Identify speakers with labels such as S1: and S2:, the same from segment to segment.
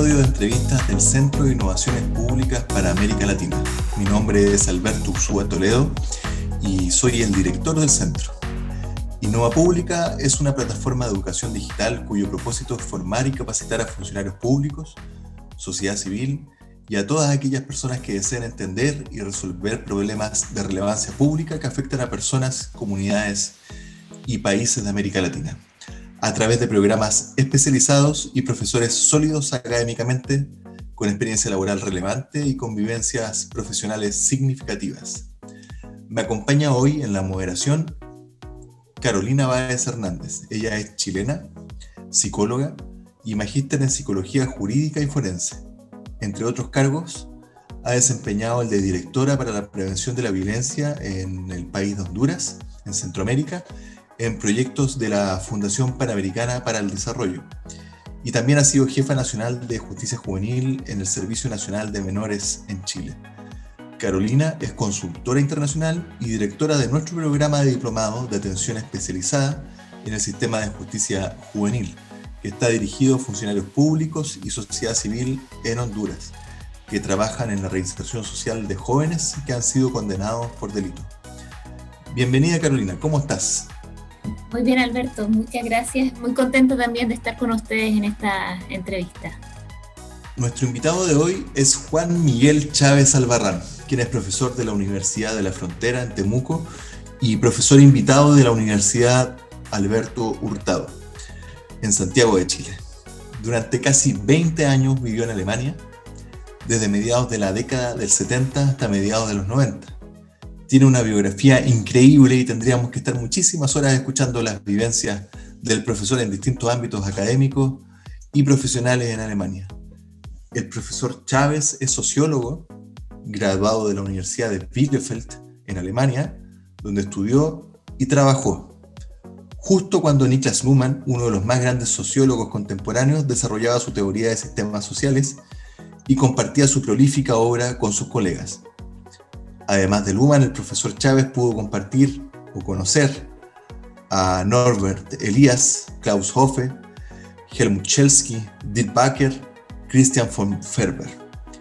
S1: episodio de entrevistas del Centro de Innovaciones Públicas para América Latina. Mi nombre es Alberto Ursúa Toledo y soy el director del centro. Innova Pública es una plataforma de educación digital cuyo propósito es formar y capacitar a funcionarios públicos, sociedad civil y a todas aquellas personas que deseen entender y resolver problemas de relevancia pública que afectan a personas, comunidades y países de América Latina a través de programas especializados y profesores sólidos académicamente, con experiencia laboral relevante y convivencias profesionales significativas. Me acompaña hoy en la moderación Carolina Báez Hernández. Ella es chilena, psicóloga y magíster en psicología jurídica y forense. Entre otros cargos, ha desempeñado el de directora para la prevención de la violencia en el país de Honduras, en Centroamérica, en proyectos de la Fundación Panamericana para el Desarrollo. Y también ha sido jefa nacional de justicia juvenil en el Servicio Nacional de Menores en Chile. Carolina es consultora internacional y directora de nuestro programa de diplomado de atención especializada en el sistema de justicia juvenil, que está dirigido a funcionarios públicos y sociedad civil en Honduras, que trabajan en la reinserción social de jóvenes que han sido condenados por delito. Bienvenida Carolina, ¿cómo estás?
S2: Muy bien, Alberto, muchas gracias. Muy contento también de estar con ustedes en esta entrevista.
S1: Nuestro invitado de hoy es Juan Miguel Chávez Albarrán, quien es profesor de la Universidad de la Frontera en Temuco y profesor invitado de la Universidad Alberto Hurtado en Santiago de Chile. Durante casi 20 años vivió en Alemania, desde mediados de la década del 70 hasta mediados de los 90 tiene una biografía increíble y tendríamos que estar muchísimas horas escuchando las vivencias del profesor en distintos ámbitos académicos y profesionales en Alemania. El profesor Chávez es sociólogo, graduado de la Universidad de Bielefeld en Alemania, donde estudió y trabajó. Justo cuando Niklas Luhmann, uno de los más grandes sociólogos contemporáneos, desarrollaba su teoría de sistemas sociales y compartía su prolífica obra con sus colegas. Además de Luhmann, el profesor Chávez pudo compartir o conocer a Norbert Elias, Klaus Hoffe, Helmut Schelsky, Dick Baker, Christian von Ferber,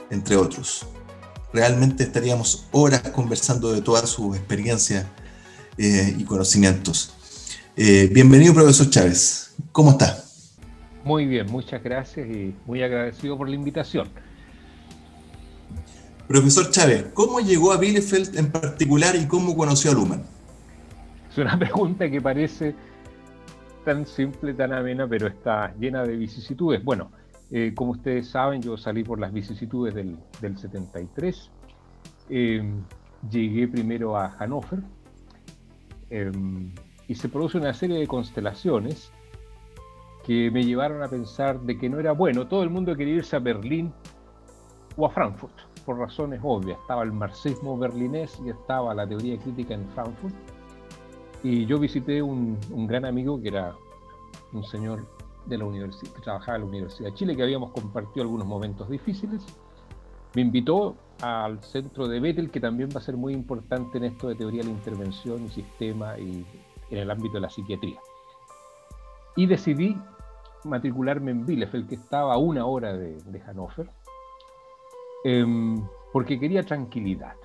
S1: entre otros. Realmente estaríamos horas conversando de toda su experiencia eh, y conocimientos. Eh, bienvenido, profesor Chávez. ¿Cómo está?
S3: Muy bien, muchas gracias y muy agradecido por la invitación.
S1: Profesor Chávez, ¿cómo llegó a Bielefeld en particular y cómo conoció a Luhmann?
S3: Es una pregunta que parece tan simple, tan amena, pero está llena de vicisitudes. Bueno, eh, como ustedes saben, yo salí por las vicisitudes del, 73. Em, llegué primero a Hannover em, y se produce una serie de constelaciones que me llevaron a pensar de que no era bueno. Todo el mundo quería irse a Berlín o a Frankfurt por razones obvias. Estaba el marxismo berlinés y estaba la teoría crítica en Frankfurt. Y yo visité un, un gran amigo que era un señor de la universidad, que trabajaba en la Universidad de Chile, que habíamos compartido algunos momentos difíciles. Me invitó al centro de Bethel, que también va a ser muy importante en esto de teoría de la intervención y sistema y en el ámbito de la psiquiatría. Y decidí matricularme en Bielefeld, que estaba a una hora de, de Hannover, Em, porque quería tranquilidad.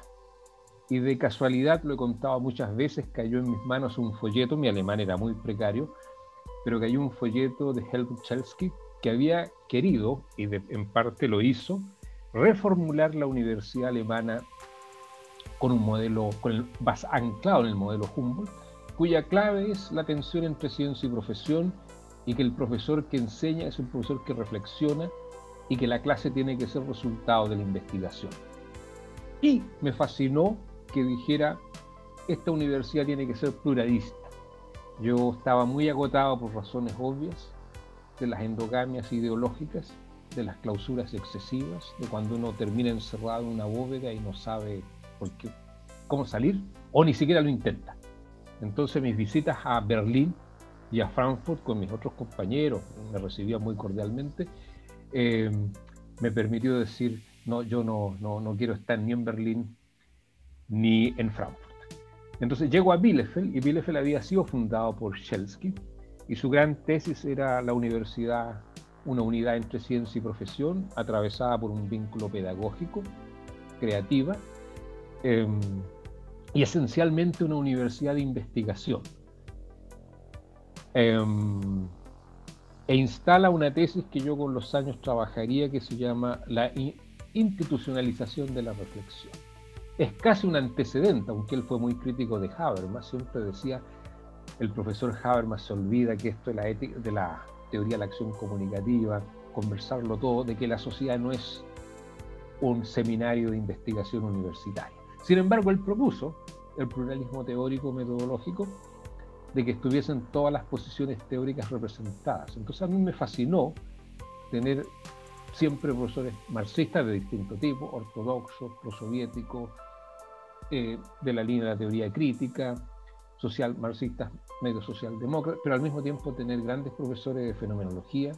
S3: Y de casualidad, lo he contado muchas veces, cayó en mis manos un folleto, mi alemán era muy precario, pero cayó un folleto de Helmut Chelsky que había querido, y en parte lo hizo, reformular la universidad alemana con un modelo, con el, anclado en el modelo Humboldt, cuya clave es la tensión entre ciencia y profesión, y que el profesor que enseña es un profesor que reflexiona y que la clase tiene que ser resultado de la investigación. Y me fascinó que dijera, esta universidad tiene que ser pluralista. Yo estaba muy agotado por razones obvias de las endogamias ideológicas, de las clausuras excesivas, de cuando uno termina encerrado en una bóveda y no sabe por qué, cómo salir, o ni siquiera lo intenta. Entonces mis visitas a Berlín y a Frankfurt con mis otros compañeros, me recibían muy cordialmente, eh, me permitió decir, no, yo no, no, no, quiero estar ni en Berlín ni en Frankfurt. Entonces llego a Bielefeld y Bielefeld había sido fundado por Schelsky y su gran tesis era la universidad una unidad entre ciencia y profesión, atravesada por un vínculo pedagógico, creativa, em, y esencialmente una universidad de investigación. Em, e instala una tesis que yo con los años trabajaría que se llama la institucionalización de la reflexión. Es casi un antecedente, aunque él fue muy crítico de Habermas, siempre decía, el profesor Habermas se olvida que esto de la, ética, de la teoría de la acción comunicativa, conversarlo todo, de que la sociedad no es un seminario de investigación universitaria. Sin embargo, él propuso el pluralismo teórico metodológico de que estuviesen todas las posiciones teóricas representadas. Entonces a mí me fascinó tener siempre profesores marxistas de distinto tipo, ortodoxos, prosoviéticos, eh, de la línea de la teoría crítica, social marxistas, medio socialdemócratas, pero al mismo tiempo tener grandes profesores de fenomenología,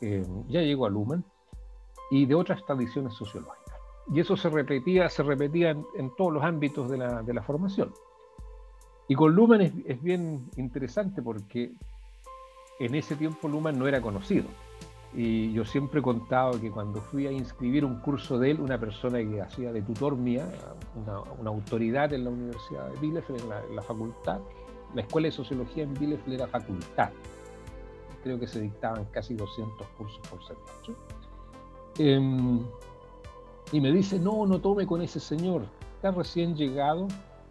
S3: eh, ya llegó a Luhmann, y de otras tradiciones sociológicas. Y eso se repetía, se repetía en, todos los ámbitos de la, de la formación. Y con Luhmann es, bien interesante porque en ese tiempo Luhmann no era conocido. Y yo siempre he contado que cuando fui a inscribir un curso de él, una persona que hacía de tutor mía, una, autoridad en la Universidad de Bielefeld, en la, facultad, la Escuela de Sociología en Bielefeld era facultad. Creo que se dictaban casi 200 cursos por semestre. Em, y me dice, no, no tome con ese señor, está recién llegado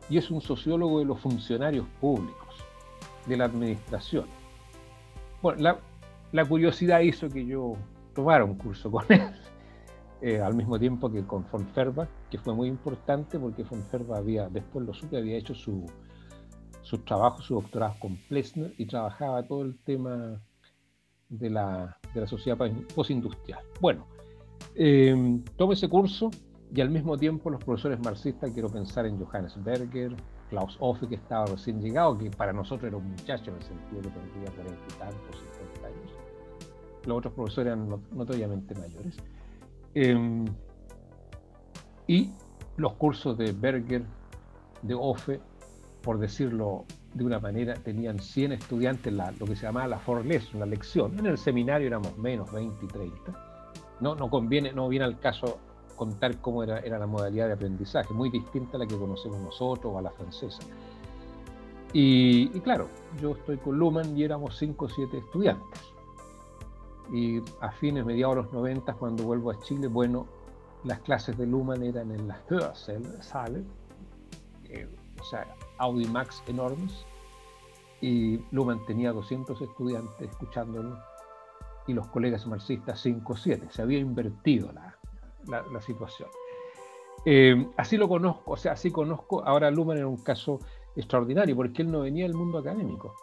S3: y es un sociólogo de los funcionarios públicos, de la administración. Bueno, la, curiosidad hizo que yo tomara un curso con él, eh, al mismo tiempo que con Fonferba, que fue muy importante porque Fonferba había, después lo supe, había hecho su, su trabajo, su doctorado con Plessner y trabajaba todo el tema de la, de la sociedad postindustrial. Bueno, eh, ese curso y al mismo tiempo los profesores marxistas, quiero pensar en Johannes Berger, Klaus Offe, que estaba recién llegado, que para nosotros era un muchacho en el sentido que tendría 40 y tantos, 50 años. Los otros profesores eran notoriamente mayores. Em, y los cursos de Berger, de Offe, por decirlo de una manera, tenían 100 estudiantes, la, lo que se llamaba la Forlesson, la lección. En el seminario éramos menos, 20 y 30. No, no conviene, no viene al caso contar cómo era, era la modalidad de aprendizaje, muy distinta a la que conocemos nosotros o a la francesa. Y, claro, yo estoy con Luhmann y éramos 5 o 7 estudiantes. Y a fines, mediados de los 90, cuando vuelvo a Chile, bueno, las clases de Luhmann eran en las Hörsaale, eh, o sea, Audimax enormes, y Luhmann tenía 200 estudiantes escuchándolo, y los colegas marxistas 5 o 7. Se había invertido la, la, situación. Eh, así lo conozco, o sea, así conozco ahora a Luhmann en un caso extraordinario, porque él no venía del mundo académico.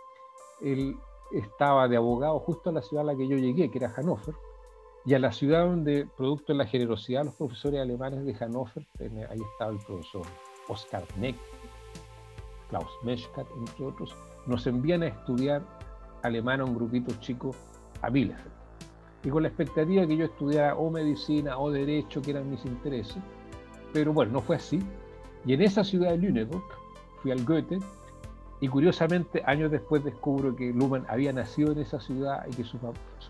S3: Él estaba de abogado justo a la ciudad a la que yo llegué, que era Hannover, y a la ciudad donde, producto de la generosidad de los profesores alemanes de Hannover, ahí estaba el profesor Oskar Neck, Klaus Meschkat, entre otros, nos envían a estudiar alemán a un grupito chico a Bielefeld y con la expectativa que yo estudiara o medicina o derecho, que eran mis intereses. Pero bueno, no fue así. Y en esa ciudad de Lüneburg fui al Goethe y curiosamente años después descubro que Luhmann había nacido en esa ciudad y que su,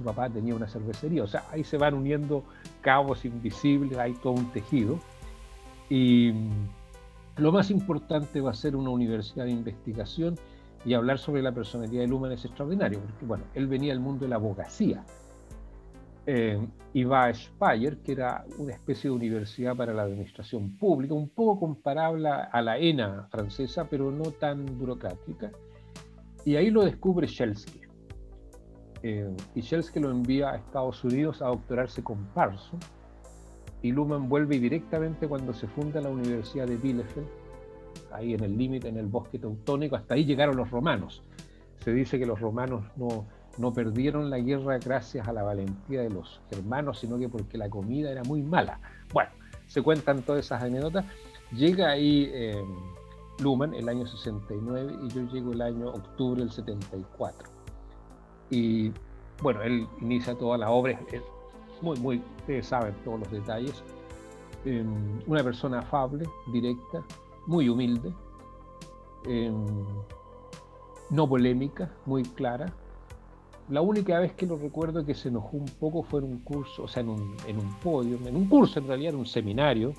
S3: papá tenía una cervecería. O sea, ahí se van uniendo cabos invisibles, hay todo un tejido. Y lo más importante va a ser una universidad de investigación y hablar sobre la personalidad de Luhmann es extraordinario, porque bueno, él venía del mundo de la abogacía, eh, y va Speyer, que era una especie de universidad para la administración pública, un poco comparable a la ENA francesa, pero no tan burocrática. Y ahí lo descubre Shelsky. Eh, y Shelsky lo envía a Estados Unidos a doctorarse con Parson. Y Luhmann vuelve directamente cuando se funda la Universidad de Bielefeld, ahí en el límite, en el bosque teutónico. Hasta ahí llegaron los romanos. Se dice que los romanos no, no perdieron la guerra gracias a la valentía de los hermanos, sino que porque la comida era muy mala. Bueno, se cuentan todas esas anécdotas. Llega ahí eh, Luhmann el año 69 y yo llego el año octubre del 74. Y bueno, él inicia toda la obra, es muy, muy, ustedes saben todos los detalles. Em, una persona afable, directa, muy humilde, em, no polémica, muy clara, la única vez que lo recuerdo que se enojó un poco fue en un curso, o sea, en un, podio, en un curso en realidad, en un seminario,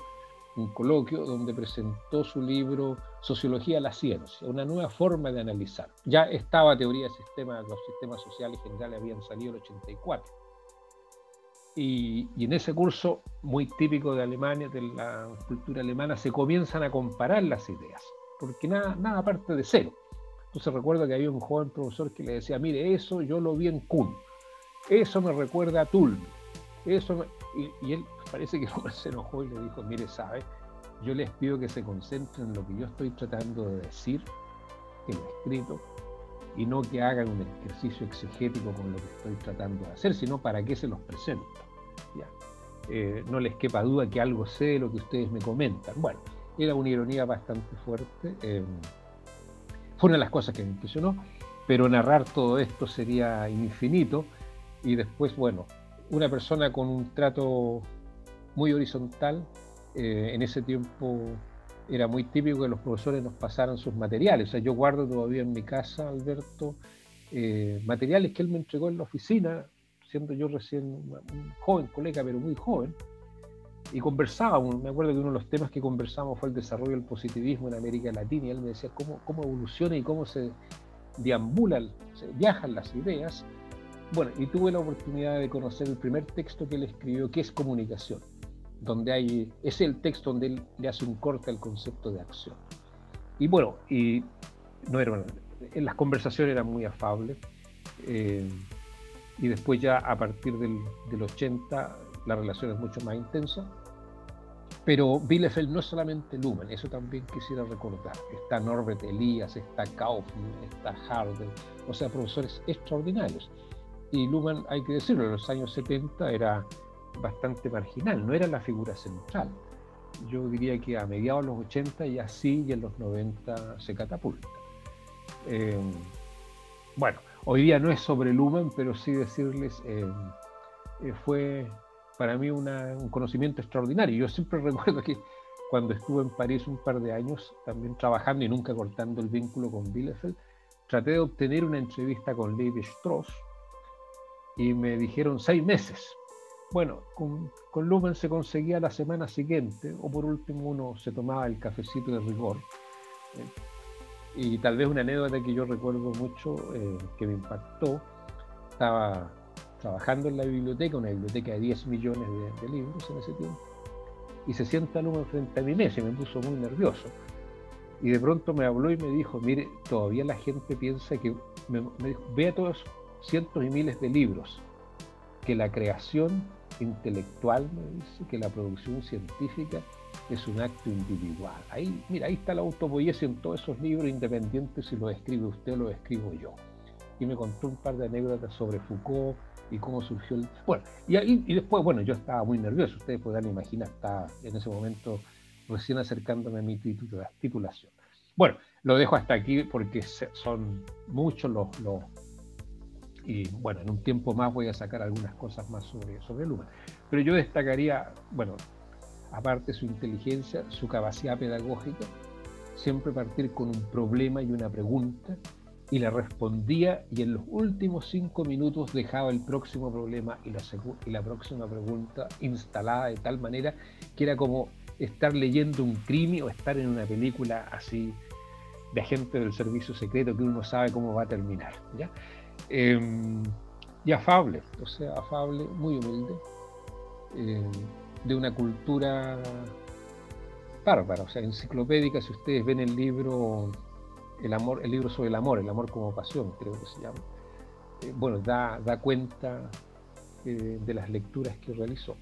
S3: un coloquio donde presentó su libro Sociología de la Ciencia, una nueva forma de analizar. Ya estaba teoría de sistemas, los sistemas sociales generales habían salido en el 84. Y, y, en ese curso, muy típico de Alemania, de la cultura alemana, se comienzan a comparar las ideas, porque nada, nada parte de cero. Entonces recuerdo que había un joven profesor que le decía, mire, eso yo lo vi en Kuhn, eso me recuerda a Tull, eso y, él parece que se enojó y le dijo, mire, sabe, yo les pido que se concentren en lo que yo estoy tratando de decir, en lo escrito, y no que hagan un ejercicio exegético con lo que estoy tratando de hacer, sino para qué se los presento. ¿ya? Eh, no les quepa duda que algo sé de lo que ustedes me comentan. Bueno, era una ironía bastante fuerte. Eh, fue una de las cosas que me impresionó, pero narrar todo esto sería infinito. Y después, bueno, una persona con un trato muy horizontal, eh, en ese tiempo era muy típico que los profesores nos pasaran sus materiales. O sea, yo guardo todavía en mi casa, Alberto, eh, materiales que él me entregó en la oficina, siendo yo recién un joven colega, pero muy joven, y conversábamos, me acuerdo que uno de los temas que conversamos fue el desarrollo del positivismo en América Latina, y él me decía cómo, cómo evoluciona y cómo se deambulan, se viajan las ideas. Bueno, y tuve la oportunidad de conocer el primer texto que él escribió, que es comunicación, donde hay, es el texto donde él le hace un corte al concepto de acción. Y bueno, y no era, en las conversaciones eran muy afables, eh, y después ya a partir del, del 80 la relación es mucho más intensa. Pero Bielefeld no es solamente Luhmann, eso también quisiera recordar. Está Norbert Elias, está Kaufmann, está Harder, o sea, profesores extraordinarios. Y Luhmann, hay que decirlo, en los años 70 era bastante marginal, no era la figura central. Yo diría que a mediados de los 80 ya sí, y en los 90 se catapulta. Eh, bueno, hoy día no es sobre Luhmann, pero sí decirles, eh, eh, fue para mí un conocimiento extraordinario. Yo siempre recuerdo que cuando estuve en París un par de años, también trabajando y nunca cortando el vínculo con Bielefeld, traté de obtener una entrevista con Levi Strauss y me dijeron seis meses. Bueno, con, con Lumen se conseguía la semana siguiente, o por último uno se tomaba el cafecito de rigor. Eh, y tal vez una anécdota que yo recuerdo mucho, eh, que me impactó, estaba trabajando en la biblioteca, una biblioteca de 10 millones de, libros en ese tiempo, y se sienta uno frente a mi mesa y me puso muy nervioso. Y de pronto me habló y me dijo, mire, todavía la gente piensa que, me, dijo, vea todos cientos y miles de libros, que la creación intelectual, me dice, que la producción científica es un acto individual. Ahí, mira, ahí está la autopoiesia en todos esos libros independientes si lo escribe usted o lo escribo yo. Y me contó un par de anécdotas sobre Foucault, y cómo surgió el... Bueno, y, ahí, y después, bueno, yo estaba muy nervioso, ustedes podrán imaginar, estaba en ese momento recién acercándome a mi titulación. Bueno, lo dejo hasta aquí porque son muchos los, y bueno, en un tiempo más voy a sacar algunas cosas más sobre, sobre Luma. Pero yo destacaría, bueno, aparte su inteligencia, su capacidad pedagógica, siempre partir con un problema y una pregunta y le respondía y en los últimos cinco minutos dejaba el próximo problema y la, próxima pregunta instalada de tal manera que era como estar leyendo un crimen o estar en una película así de agente del servicio secreto que uno sabe cómo va a terminar. ¿ya? Em, y afable, o sea, afable, muy humilde, em, de una cultura bárbara, o sea, enciclopédica, si ustedes ven el libro el, amor, el libro sobre el amor, el amor como pasión, creo que se llama. Eh, bueno, da, da cuenta eh, de las lecturas que realizó.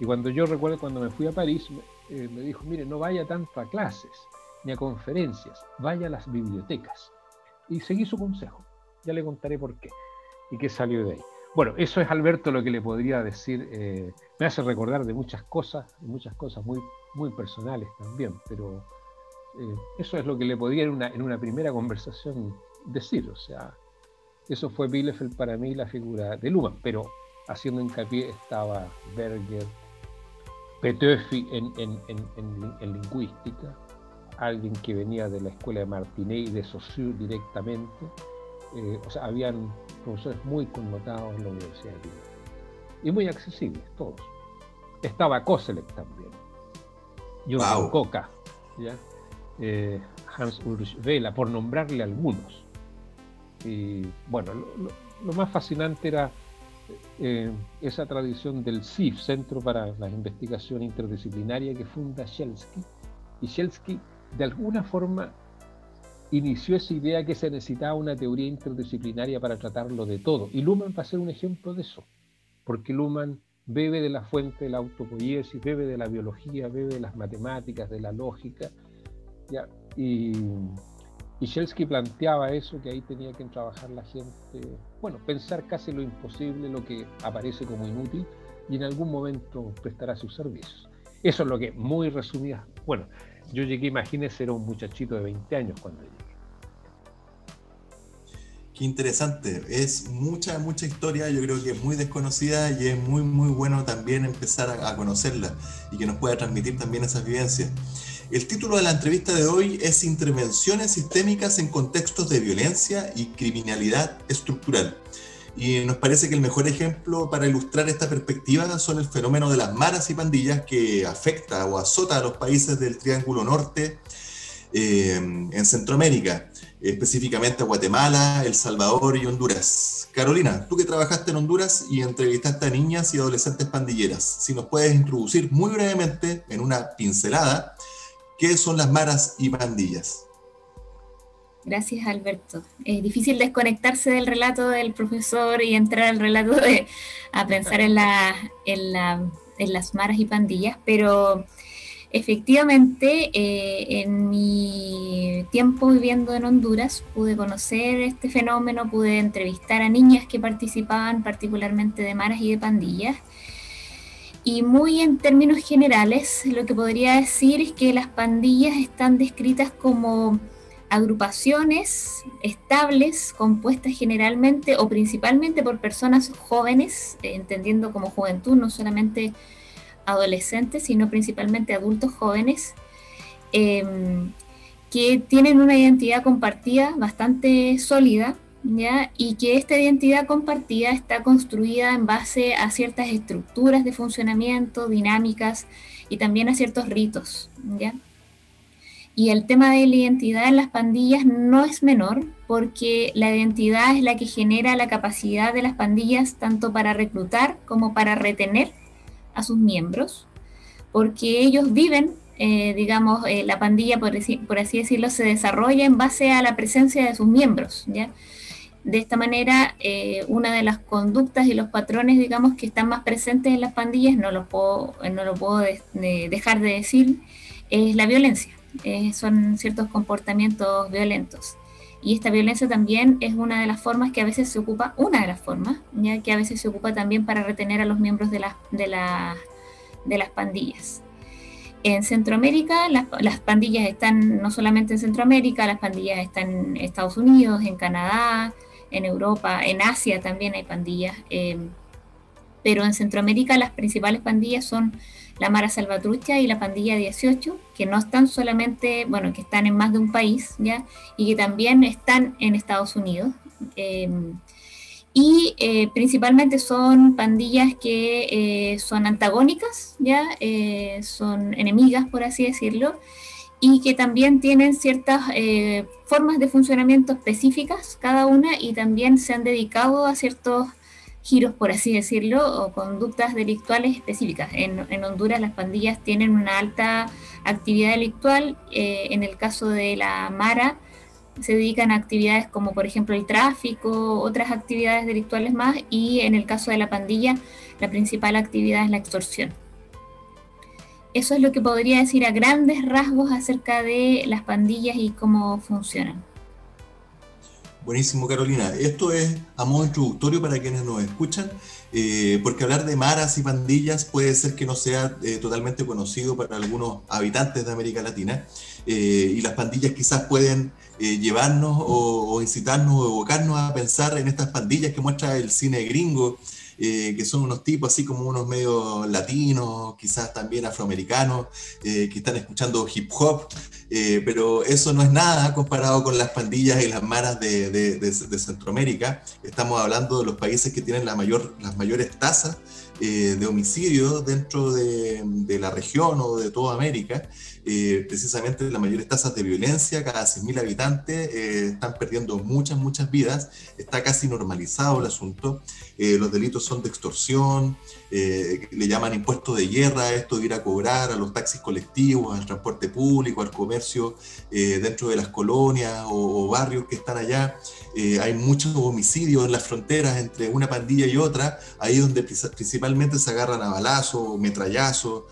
S3: Y cuando yo recuerdo cuando me fui a París, me, eh, me dijo, mire, no vaya tanto a clases ni a conferencias, vaya a las bibliotecas. Y seguí su consejo. Ya le contaré por qué y qué salió de ahí. Bueno, eso es Alberto lo que le podría decir. me hace recordar de muchas cosas, muchas cosas muy, muy personales también, pero eh, eso es lo que le podía en una, en una primera conversación decir. O sea, eso fue Bielefeld para mí la figura de Luhmann, pero haciendo hincapié estaba Berger, Petöfi en, en, lingüística, alguien que venía de la escuela de Martinet y de Saussure directamente, eh, o sea, habían profesores muy connotados en la Universidad de Lima y muy accesibles, todos. Estaba Koselleck también, Jürgen Coca, eh, Hans Ulrich Vela, por nombrarle algunos. Y bueno, lo, más fascinante era eh, esa tradición del CIF, Centro para la Investigación Interdisciplinaria, que funda Shelsky. Y Shelsky, de alguna forma, inició esa idea que se necesitaba una teoría interdisciplinaria para tratarlo de todo. Y Luhmann va a ser un ejemplo de eso, porque Luhmann bebe de la fuente de la autopoiesis, bebe de la biología, bebe de las matemáticas, de la lógica. Y, y Shelsky planteaba eso, que ahí tenía que trabajar la gente, bueno, pensar casi lo imposible, lo que aparece como inútil, y en algún momento prestará sus servicios. Eso es lo que, muy resumida, bueno, yo llegué, imagínese, era un muchachito de 20 años cuando llegué.
S1: Qué interesante, es mucha, mucha historia, yo creo que es muy desconocida y es muy, muy bueno también empezar a, conocerla y que nos pueda transmitir también esas vivencias. El título de la entrevista de hoy es Intervenciones sistémicas en contextos de violencia y criminalidad estructural. Y nos parece que el mejor ejemplo para ilustrar esta perspectiva son el fenómeno de las maras y pandillas que afecta o azota a los países del Triángulo Norte eh, en Centroamérica específicamente a Guatemala, El Salvador y Honduras. Carolina, tú que trabajaste en Honduras y entrevistaste a niñas y adolescentes pandilleras, si nos puedes introducir muy brevemente, en una pincelada, qué son las maras y pandillas.
S2: Gracias, Alberto. Es difícil desconectarse del relato del profesor y entrar al relato de, a pensar en, la, en, la, en las maras y pandillas, pero Efectivamente, eh, en mi tiempo viviendo en Honduras pude conocer este fenómeno, pude entrevistar a niñas que participaban particularmente de maras y de pandillas. Y muy en términos generales, lo que podría decir es que las pandillas están descritas como agrupaciones estables compuestas generalmente o principalmente por personas jóvenes, entendiendo como juventud, no solamente adolescentes, sino principalmente adultos jóvenes, em, que tienen una identidad compartida bastante sólida, y que esta identidad compartida está construida en base a ciertas estructuras de funcionamiento, dinámicas y también a ciertos ritos. ¿ya? Y el tema de la identidad en las pandillas no es menor porque la identidad es la que genera la capacidad de las pandillas tanto para reclutar como para retener a sus miembros, porque ellos viven, eh, digamos, eh, la pandilla, por, por, así decirlo, se desarrolla en base a la presencia de sus miembros, ¿ya? De esta manera, eh, una de las conductas y los patrones, digamos, que están más presentes en las pandillas, no lo puedo, no puedo dejar de decir, es la violencia. son ciertos comportamientos violentos. Y esta violencia también es una de las formas que a veces se ocupa, una de las formas, ya que a veces se ocupa también para retener a los miembros de, las de, de las pandillas. En Centroamérica, las, pandillas están no solamente en Centroamérica, las pandillas están en Estados Unidos, en Canadá, en Europa, en Asia también hay pandillas. Eh, pero en Centroamérica las principales pandillas son la Mara Salvatrucha y la Pandilla 18, que no están solamente, bueno, que están en más de un país, ¿ya? Y que también están en Estados Unidos. Em, y eh, principalmente son pandillas que eh, son antagónicas, ¿ya? Eh, son enemigas, por así decirlo, y que también tienen ciertas formas de funcionamiento específicas cada una y también se han dedicado a ciertos giros, por así decirlo, o conductas delictuales específicas. En, Honduras las pandillas tienen una alta actividad delictual. Eh, en el caso de la Mara, se dedican a actividades como por ejemplo el tráfico, otras actividades delictuales más, y en el caso de la pandilla, la principal actividad es la extorsión. Eso es lo que podría decir a grandes rasgos acerca de las pandillas y cómo funcionan.
S1: Buenísimo, Carolina. Esto es a modo introductorio para quienes nos escuchan, eh, porque hablar de maras y pandillas puede ser que no sea eh, totalmente conocido para algunos habitantes de América Latina, eh, y las pandillas quizás pueden llevarnos o, incitarnos o evocarnos a pensar en estas pandillas que muestra el cine gringo, eh, que son unos tipos así como unos medio latinos, quizás también afroamericanos, eh, que están escuchando hip hop, eh, pero eso no es nada comparado con las pandillas y las maras de, de, Centroamérica. Estamos hablando de los países que tienen mayor, las mayores tasas de homicidio dentro de, la región o de toda América. Eh, precisamente las mayores tasas de violencia, cada 100.000 habitantes eh, están perdiendo muchas, muchas vidas, está casi normalizado el asunto, eh, los delitos son de extorsión, le llaman impuesto de guerra, esto de ir a cobrar a los taxis colectivos, al transporte público, al comercio dentro de las colonias o, barrios que están allá, hay muchos homicidios en las fronteras entre una pandilla y otra, ahí donde principalmente se agarran a balazos, metrallazos,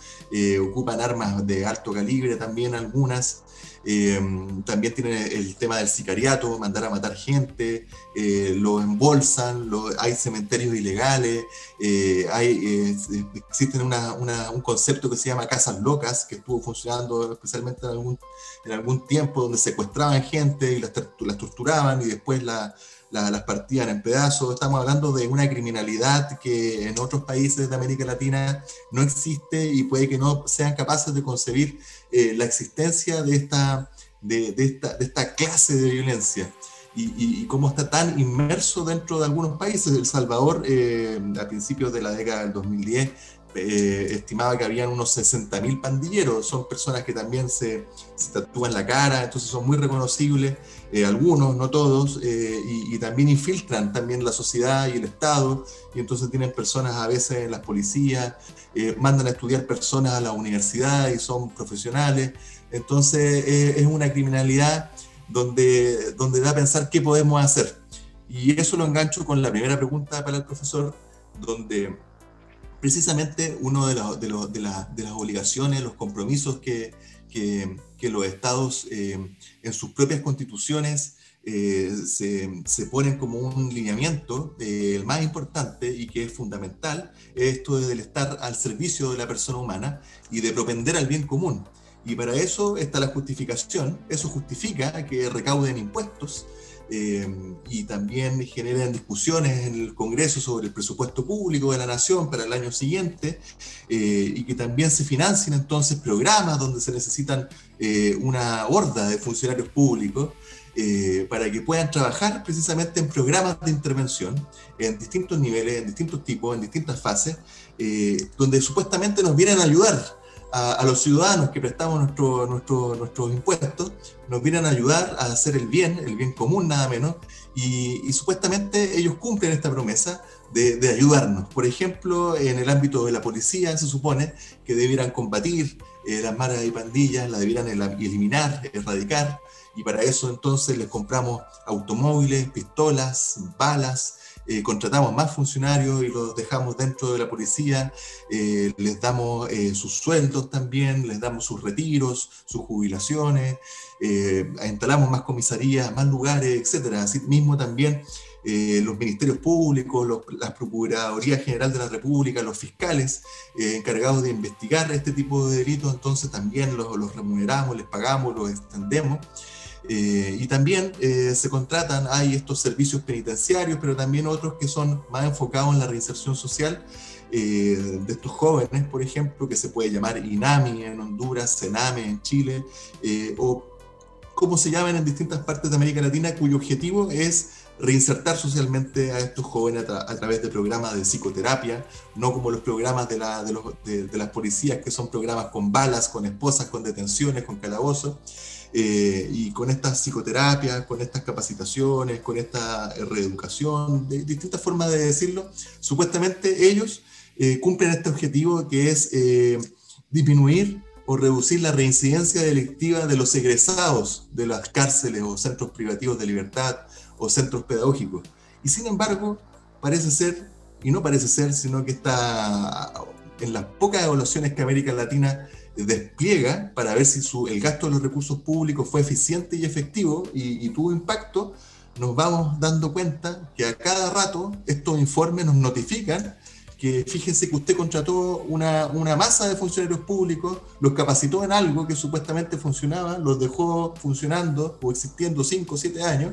S1: ocupan armas de alto calibre, también algunas. Eh, también tiene el tema del sicariato, mandar a matar gente, eh, lo embolsan, hay cementerios ilegales, eh, hay, existen un concepto que se llama casas locas, que estuvo funcionando especialmente en algún, en algún tiempo, donde secuestraban gente y las, las torturaban y después la, las partían en pedazos. Estamos hablando de una criminalidad que en otros países de América Latina no existe y puede que no sean capaces de concebir eh, la existencia de esta, de, esta, de esta clase de violencia. Y, cómo está tan inmerso dentro de algunos países. El Salvador, eh, a principios de la década del 2010, eh, estimaba que habían unos 60.000 pandilleros, son personas que también se, tatúan la cara, entonces son muy reconocibles, eh, algunos, no todos, eh, y, también infiltran también la sociedad y el Estado, y entonces tienen personas a veces en las policías, mandan a estudiar personas a la universidad y son profesionales, entonces es una criminalidad donde, donde da a pensar qué podemos hacer. Y eso lo engancho con la primera pregunta para el profesor, donde precisamente una de, las obligaciones, los compromisos que, los estados eh, en sus propias constituciones eh, se, ponen como un lineamiento, eh, el más importante y que es fundamental, es esto del estar al servicio de la persona humana y de propender al bien común. Y para eso está la justificación, eso justifica que recauden impuestos, eh, y también generan discusiones en el Congreso sobre el presupuesto público de la nación para el año siguiente eh, y que también se financien entonces programas donde se necesitan eh, una horda de funcionarios públicos para que puedan trabajar precisamente en programas de intervención en distintos niveles, en distintos tipos, en distintas fases, donde supuestamente nos vienen a ayudar a, los ciudadanos que prestamos nuestro, nuestro, nuestros impuestos, nos vienen a ayudar a hacer el bien, el bien común nada menos, y, supuestamente ellos cumplen esta promesa de, de, ayudarnos. Por ejemplo, en el ámbito de la policía se supone que debieran combatir eh, las maras y pandillas, la debieran eliminar, erradicar, y para eso entonces les compramos automóviles, pistolas, balas, eh, contratamos más funcionarios y los dejamos dentro de la policía, eh, les damos eh, sus sueldos también, les damos sus retiros, sus jubilaciones, instalamos más comisarías, más lugares, etc. Así mismo también los ministerios públicos, los, la Procuraduría General de la República, los fiscales encargados de investigar este tipo de delitos, entonces también los remuneramos, les pagamos, los extendemos. Eh, y también eh, se contratan, hay estos servicios penitenciarios, pero también otros que son más enfocados en la reinserción social eh, de estos jóvenes, por ejemplo, que se puede llamar INAMI en Honduras, CENAME en Chile, o como se llaman en distintas partes de América Latina, cuyo objetivo es reinsertar socialmente a estos jóvenes a, través de programas de psicoterapia, no como los programas de, la, de, los, de, de las policías, que son programas con balas, con esposas, con detenciones, con calabozos. Eh, y con estas psicoterapias, con estas capacitaciones, con esta eh, reeducación, de distintas formas de decirlo, supuestamente ellos eh, cumplen este objetivo que es disminuir o reducir la reincidencia delictiva de los egresados de las cárceles o centros privativos de libertad o centros pedagógicos. Y sin embargo, parece ser, y no parece ser, sino que está en las pocas evaluaciones que América Latina despliega para ver si el gasto de los recursos públicos fue eficiente y efectivo y, tuvo impacto, nos vamos dando cuenta que a cada rato estos informes nos notifican que fíjense que usted contrató una, una, masa de funcionarios públicos, los capacitó en algo que supuestamente funcionaba, los dejó funcionando o existiendo 5 o 7 años,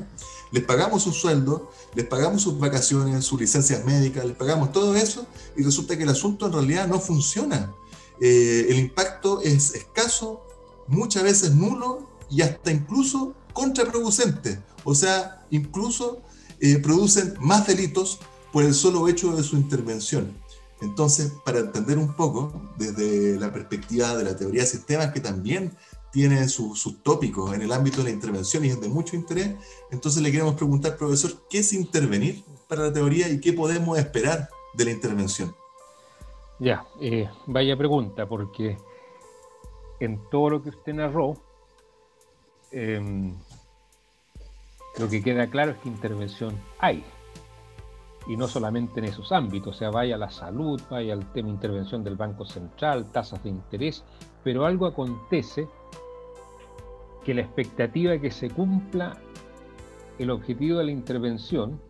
S1: les pagamos su sueldo, les pagamos sus vacaciones, sus licencias médicas, les pagamos todo eso y resulta que el asunto en realidad no funciona. Eh, el impacto es escaso, muchas veces nulo y hasta incluso contraproducente. O sea, incluso eh, producen más delitos por el solo hecho de su intervención. Entonces, para entender un poco desde la perspectiva de la teoría de sistemas, que también tiene sus tópicos en el ámbito de la intervención y es de mucho interés, entonces le queremos preguntar, profesor, ¿qué es intervenir para la teoría y qué podemos esperar de la intervención?
S3: Ya, eh, vaya pregunta, porque en todo lo que usted narró, em, lo que queda claro es que intervención hay. Y no solamente en esos ámbitos, o sea, vaya a la salud, vaya al tema de intervención del Banco Central, tasas de interés, pero algo acontece que la expectativa de que se cumpla el objetivo de la intervención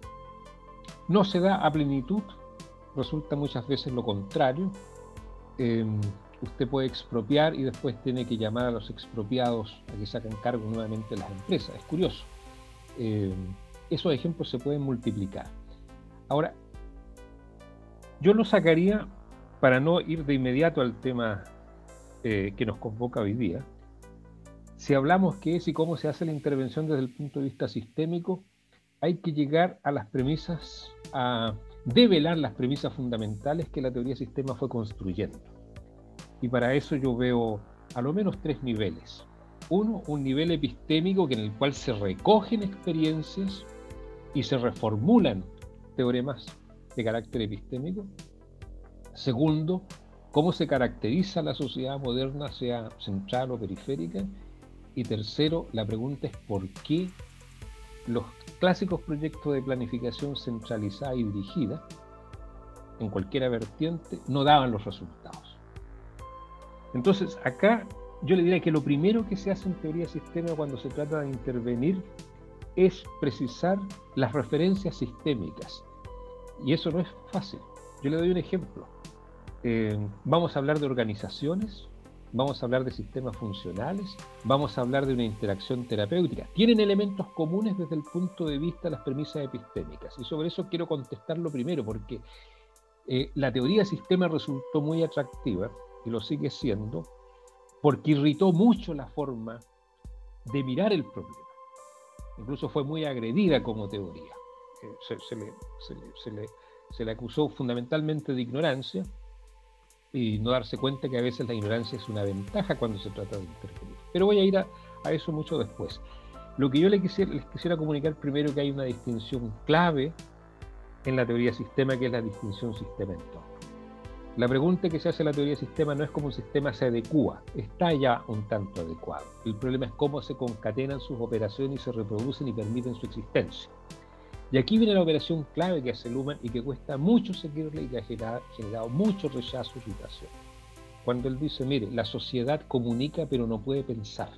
S3: no se da a plenitud, resulta muchas veces lo contrario. Em, usted puede expropiar y después tiene que llamar a los expropiados a que saquen cargo nuevamente las empresas. Es curioso. Em, esos ejemplos se pueden multiplicar. Ahora, yo lo sacaría para no ir de inmediato al tema eh, que nos convoca hoy día. Si hablamos qué es y cómo se hace la intervención desde el punto de vista sistémico, hay que llegar a las premisas, a develar las premisas fundamentales que la teoría sistema fue construyendo. Y para eso yo veo a lo menos tres niveles. Uno, un nivel epistémico en el cual se recogen experiencias y se reformulan teoremas de carácter epistémico. Segundo, cómo se caracteriza la sociedad moderna, sea central o periférica. Y tercero, la pregunta es por qué los clásicos proyectos de planificación centralizada y dirigida, en cualquier vertiente, no daban los resultados. Entonces, acá yo le diría que lo primero que se hace en teoría de sistema cuando se trata de intervenir es precisar las referencias sistémicas. Y eso no es fácil. Yo le doy un ejemplo. Eh, vamos a hablar de organizaciones, vamos a hablar de sistemas funcionales, vamos a hablar de una interacción terapéutica. Tienen elementos comunes desde el punto de vista de las premisas epistémicas. Y sobre eso quiero contestarlo primero, porque eh, la teoría de sistema resultó muy atractiva, y lo sigue siendo, porque irritó mucho la forma de mirar el problema incluso fue muy agredida como teoría. Eh, se, le, se, le, acusó fundamentalmente de ignorancia y no darse cuenta que a veces la ignorancia es una ventaja cuando se trata de intervenir. Pero voy a ir a, eso mucho después. Lo que yo les quisiera, comunicar primero que hay una distinción clave en la teoría sistema, que es la distinción sistema-entorno. La pregunta que se hace en la teoría sistema no es cómo un sistema se adecua, está ya un tanto adecuado. El problema es cómo se concatenan sus operaciones y se reproducen y permiten su existencia. Y aquí viene la operación clave que hace Luhmann y que cuesta mucho seguirle y que ha generado, mucho rechazo y irritación. Cuando él dice, mire, la sociedad comunica pero no puede pensar.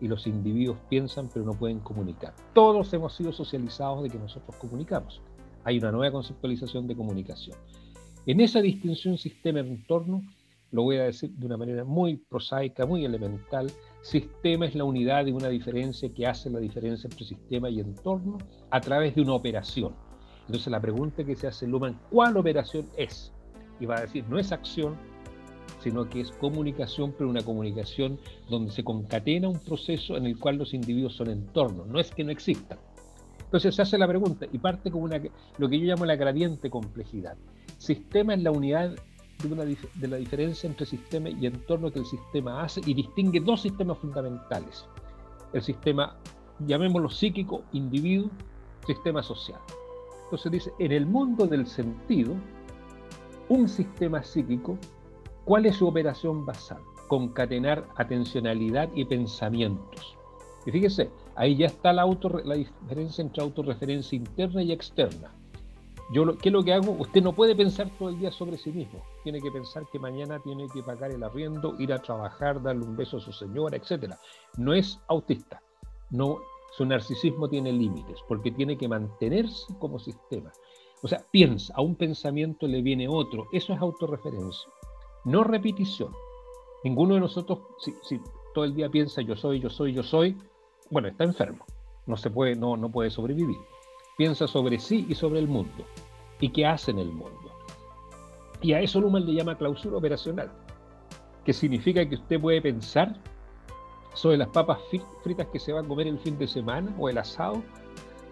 S3: Y los individuos piensan pero no pueden comunicar. Todos hemos sido socializados de que nosotros comunicamos. Hay una nueva conceptualización de comunicación. En esa distinción sistema-entorno, lo voy a decir de una manera muy prosaica, muy elemental, sistema es la unidad de una diferencia que hace la diferencia entre sistema y entorno a través de una operación. Entonces la pregunta que se hace Luhmann, ¿cuál operación es? Y va a decir, no es acción, sino que es comunicación, pero una comunicación donde se concatena un proceso en el cual los individuos son entorno, no es que no existan. Entonces se hace la pregunta y parte con una, lo que yo llamo la gradiente complejidad. Sistema es la unidad de, la diferencia entre sistema y entorno que el sistema hace y distingue dos sistemas fundamentales. El sistema, llamémoslo psíquico, individuo, sistema social. Entonces dice, en el mundo del sentido, un sistema psíquico, ¿cuál es su operación basal? Concatenar atencionalidad y pensamientos. Y fíjese, ahí ya está la, la diferencia entre autorreferencia interna y externa. Yo, ¿Qué es lo que hago? Usted no puede pensar todo el día sobre sí mismo. Tiene que pensar que mañana tiene que pagar el arriendo, ir a trabajar, darle un beso a su señora, etc. No es autista. No, su narcisismo tiene límites porque tiene que mantenerse como sistema. O sea, piensa, a un pensamiento le viene otro. Eso es autorreferencia, no repetición. Ninguno de nosotros, si, si todo el día piensa yo soy, yo soy, yo soy, bueno, está enfermo. No se puede, no, no puede sobrevivir. Piensa sobre sí y sobre el mundo. ¿Y qué hace en el mundo? Y a eso Luhmann le llama clausura operacional, que significa que usted puede pensar sobre las papas fritas que se va a comer el fin de semana o el asado,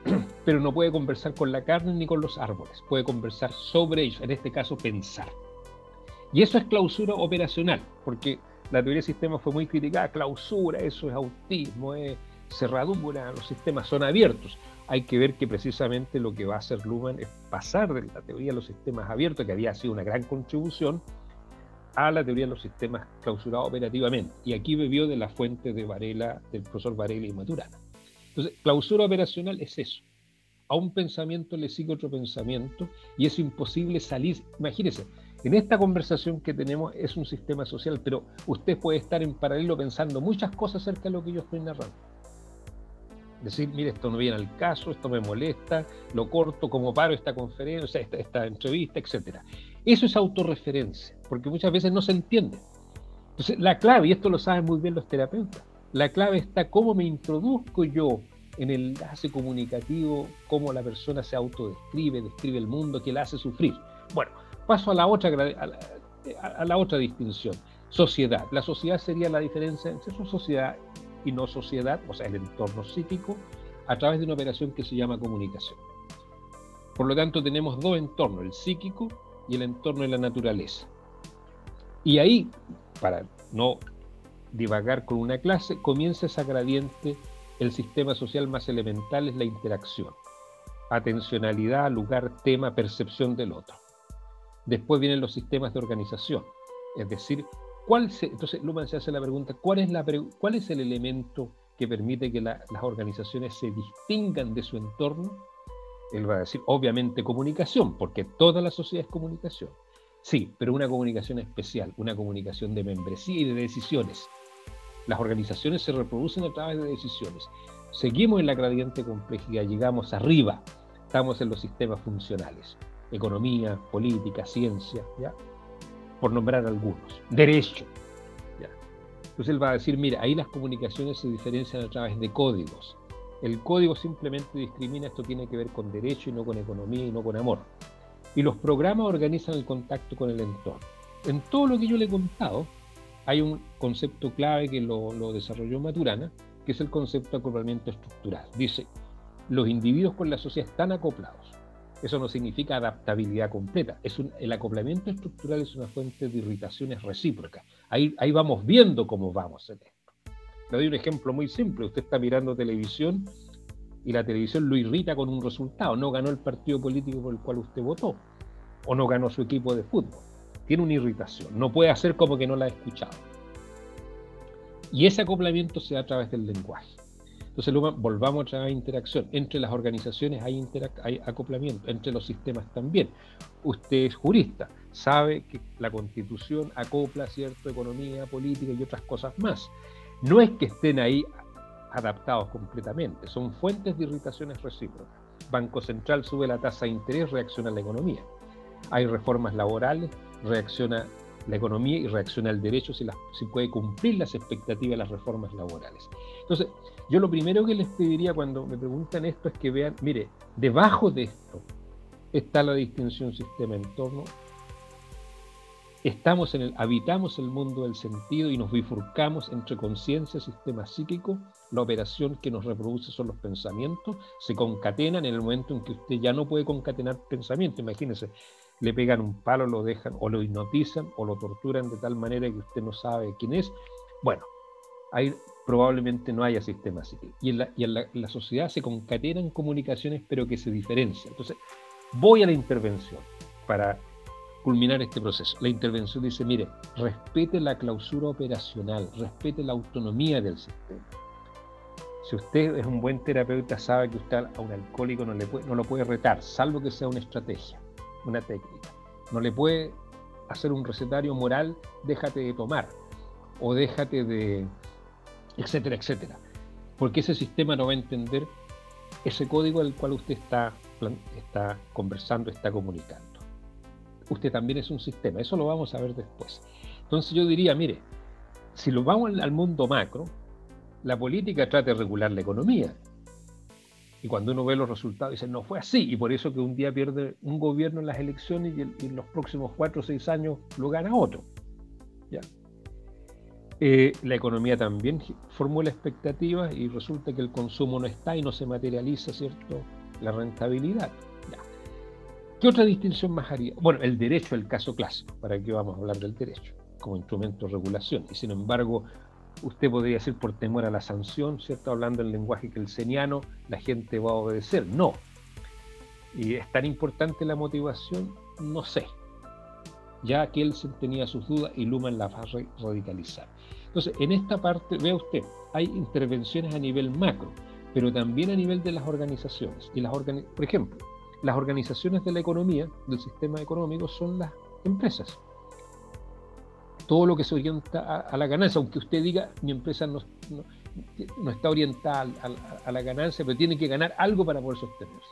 S3: pero no puede conversar con la carne ni con los árboles, puede conversar sobre ellos, en este caso pensar. Y eso es clausura operacional, porque la teoría de sistemas fue muy criticada, clausura, eso es autismo, es cerradura, los sistemas son abiertos. Hay que ver que precisamente lo que va a hacer Luhmann es pasar de la teoría de los sistemas abiertos, que había sido una gran contribución, a la teoría de los sistemas clausurados operativamente. Y aquí bebió de la fuente de Varela, del profesor Varela y Maturana. Entonces, clausura operacional es eso. A un pensamiento le sigue otro pensamiento y es imposible salir. Imagínense, en esta conversación que tenemos es un sistema social, pero usted puede estar en paralelo pensando muchas cosas acerca de lo que yo estoy narrando. Decir, mire, esto no viene al caso, esto me molesta, lo corto, como paro esta conferencia, esta, esta entrevista, etc. Eso es autorreferencia, porque muchas veces no se entiende. Entonces, la clave, y esto lo saben muy bien los terapeutas, la clave está cómo me introduzco yo en el enlace comunicativo, cómo la persona se autodescribe, describe el mundo, que la hace sufrir. Bueno, paso a la otra, a la, otra distinción. Sociedad. La sociedad sería la diferencia entre sociedad y no sociedad, o sea, el entorno psíquico, a través de una operación que se llama comunicación. Por lo tanto, tenemos dos entornos, el psíquico y el entorno de la naturaleza. Y ahí, para no divagar con una clase, comienza esa gradiente, el sistema social más elemental es la interacción. Atencionalidad, lugar, tema, percepción del otro. Después vienen los sistemas de organización, es decir, ¿cuál entonces Luhmann se hace la pregunta, ¿cuál es, la, cuál es el elemento que permite que las organizaciones se distingan de su entorno? Él va a decir, obviamente, comunicación, porque toda la sociedad es comunicación. Sí, pero una comunicación especial, una comunicación de membresía y de decisiones. Las organizaciones se reproducen a través de decisiones. Seguimos en la gradiente complejidad, llegamos arriba, estamos en los sistemas funcionales, economía, política, ciencia, ¿ya? Por nombrar algunos, derecho. Entonces él va a decir, mira, ahí las comunicaciones se diferencian a través de códigos. El código simplemente discrimina, esto tiene que ver con derecho y no con economía y no con amor. Y los programas organizan el contacto con el entorno. En todo lo que yo le he contado, hay un concepto clave que lo, desarrolló Maturana, que es el concepto de acoplamiento estructural. Dice, los individuos con la sociedad están acoplados. Eso no significa adaptabilidad completa. El acoplamiento estructural es una fuente de irritaciones recíprocas. Ahí, ahí vamos viendo cómo vamos en esto. Le doy un ejemplo muy simple. Usted está mirando televisión y la televisión lo irrita con un resultado. No ganó el partido político por el cual usted votó o no ganó su equipo de fútbol tiene una irritación, no puede hacer como que no la ha escuchado. Y ese acoplamiento se da a través del lenguaje. Entonces, luego volvamos a la interacción. Entre las organizaciones hay, acoplamiento, entre los sistemas también. Usted es jurista, sabe que la constitución acopla cierta economía, política y otras cosas más. No es que estén ahí adaptados completamente, son fuentes de irritaciones recíprocas. Banco Central sube la tasa de interés, reacciona la economía. Hay reformas laborales, reacciona la economía y reacciona el derecho si, si puede cumplir las expectativas de las reformas laborales. Entonces, yo lo primero que les pediría cuando me preguntan esto es que vean, mire, debajo de esto está la distinción sistema-entorno. Estamos en el, habitamos el mundo del sentido y nos bifurcamos entre conciencia, sistema psíquico. La operación que nos reproduce son los pensamientos. Se concatenan en el momento en que usted ya no puede concatenar pensamientos. Imagínense, le pegan un palo, lo dejan o lo hipnotizan o lo torturan de tal manera que usted no sabe quién es. Bueno, ahí probablemente no haya sistema así. Y en la, y en la, sociedad se concatenan comunicaciones pero que se diferencian. Entonces, voy a la intervención para culminar este proceso. La intervención dice, mire, respete la clausura operacional, respete la autonomía del sistema. Si usted es un buen terapeuta, sabe que usted a un alcohólico no, le puede, no lo puede retar, salvo que sea una estrategia una técnica. No le puede hacer un recetario moral, déjate de tomar o déjate de, etcétera, etcétera. Porque ese sistema no va a entender ese código al cual usted está está conversando, está comunicando. Usted también es un sistema, eso lo vamos a ver después. Entonces yo diría, mire, si lo vamos al mundo macro, la política trata de regular la economía. Y cuando uno ve los resultados, dice, no fue así. Y por eso que un día pierde un gobierno en las elecciones y, en los próximos cuatro o seis años lo gana otro. Eh, la economía también formula expectativas y resulta que el consumo no está y no se materializa, ¿cierto? La rentabilidad. ¿Qué otra distinción más haría? Bueno, el derecho, el caso clásico. ¿Para qué vamos a hablar del derecho? Como instrumento de regulación. Y sin embargo, usted podría decir por temor a la sanción, ¿cierto? Hablando el lenguaje que el seniano, la gente va a obedecer. No. ¿Y es tan importante la motivación? No sé. Ya él tenía sus dudas y Luman la va a radicalizar. Entonces, en esta parte, vea usted, hay intervenciones a nivel macro, pero también a nivel de las organizaciones. Y las por ejemplo, las organizaciones de la economía, del sistema económico, son las empresas. Todo lo que se orienta a, la ganancia, aunque usted diga, mi empresa no, no, está orientada a, la ganancia, pero tiene que ganar algo para poder sostenerse.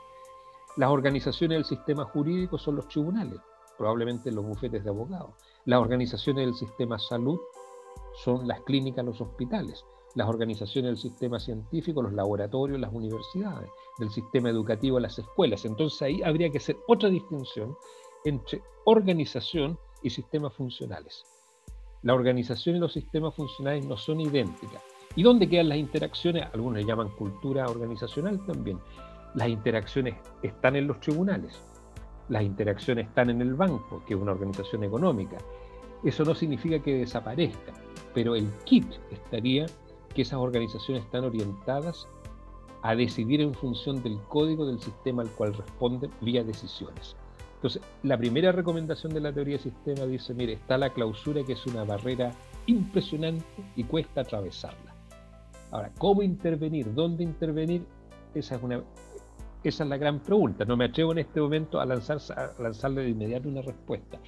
S3: Las organizaciones del sistema jurídico son los tribunales, probablemente los bufetes de abogados. Las organizaciones del sistema salud son las clínicas, los hospitales las organizaciones del sistema científico, los laboratorios, las universidades, del sistema educativo, las escuelas. Entonces ahí habría que hacer otra distinción entre organización y sistemas funcionales. La organización y los sistemas funcionales no son idénticas. ¿Y dónde quedan las interacciones? Algunos le llaman cultura organizacional también. Las interacciones están en los tribunales, las interacciones están en el banco, que es una organización económica. Eso no significa que desaparezcan, pero el kit estaría que esas organizaciones están orientadas a decidir en función del código del sistema al cual responden vía decisiones. Entonces, la primera recomendación de la teoría de sistema dice, mire, está la clausura que es una barrera impresionante y cuesta atravesarla. Ahora, ¿cómo intervenir? ¿Dónde intervenir? Esa es, una, esa es la gran pregunta. No me atrevo en este momento a, lanzar, a lanzarle de inmediato una respuesta.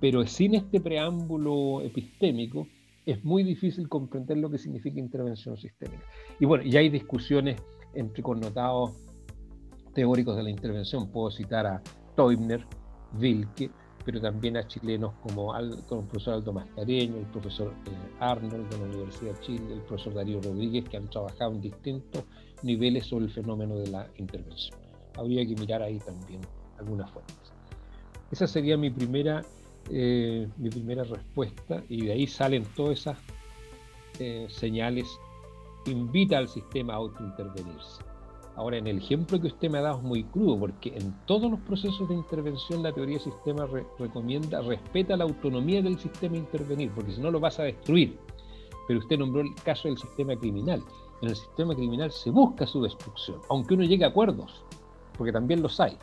S3: Pero sin este preámbulo epistémico, es muy difícil comprender lo que significa intervención sistémica. Y bueno, ya hay discusiones entre connotados teóricos de la intervención. Puedo citar a Teubner, Wilke, pero también a chilenos como, el profesor Aldo Mascareño, el profesor eh, Arnold de la Universidad de Chile, el profesor Darío Rodríguez, que han trabajado en distintos niveles sobre el fenómeno de la intervención. Habría que mirar ahí también algunas fuentes. Esa sería mi primera eh, mi primera respuesta y de ahí salen todas esas eh, señales. Invita al sistema a autointervenirse. Ahora, en el ejemplo que usted me ha dado es muy crudo, porque en todos los procesos de intervención la teoría del sistema recomienda, respeta la autonomía del sistema a intervenir, porque si no lo vas a destruir. Pero usted nombró el caso del sistema criminal. En el sistema criminal se busca su destrucción, aunque uno llegue a acuerdos, porque también los hay.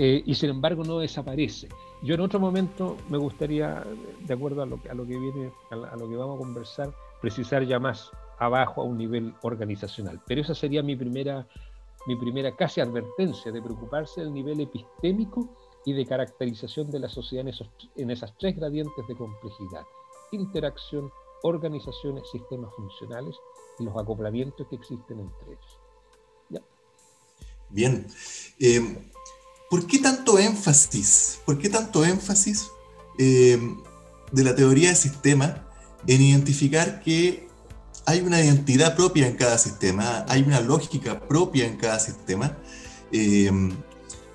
S3: Eh, y sin embargo no desaparece. Yo en otro momento me gustaría, de acuerdo a lo, a lo que viene, a, lo que vamos a conversar, precisar ya más abajo a un nivel organizacional. Pero esa sería mi primera, mi primera casi advertencia de preocuparse del nivel epistémico y de caracterización de la sociedad en, esos, en esas tres gradientes de complejidad. Interacción, organizaciones, sistemas funcionales y los acoplamientos que existen entre ellos.
S1: ¿Ya? Bien. Eh, ¿Por qué tanto énfasis? ¿Por qué tanto énfasis eh, de la teoría de sistema en identificar que hay una identidad propia en cada sistema, hay una lógica propia en cada sistema, eh,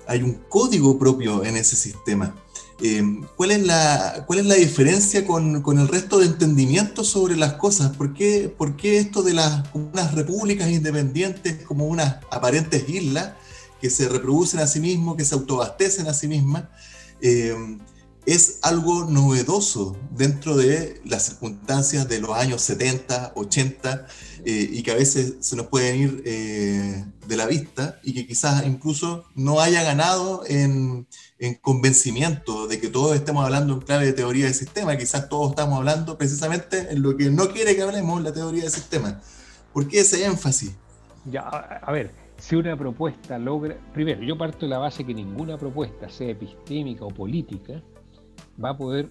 S1: hay un código propio en ese sistema? Eh, ¿cuál, es la, ¿Cuál es la diferencia con, con, el resto de entendimiento sobre las cosas? ¿Por qué, por qué esto de las unas repúblicas independientes como unas aparentes islas que se reproducen a sí mismos, que se autoabastecen a sí mismas, eh, es algo novedoso dentro de las circunstancias de los años 70, 80, eh, y que a veces se nos pueden ir eh, de la vista y que quizás incluso no haya ganado en, en, convencimiento de que todos estemos hablando en clave de teoría de sistema, quizás todos estamos hablando precisamente en lo que no quiere que hablemos, la teoría de sistema. ¿Por qué ese énfasis?
S3: Ya, a ver, si una propuesta logra, primero, yo parto de la base que ninguna propuesta, sea epistémica o política, va a poder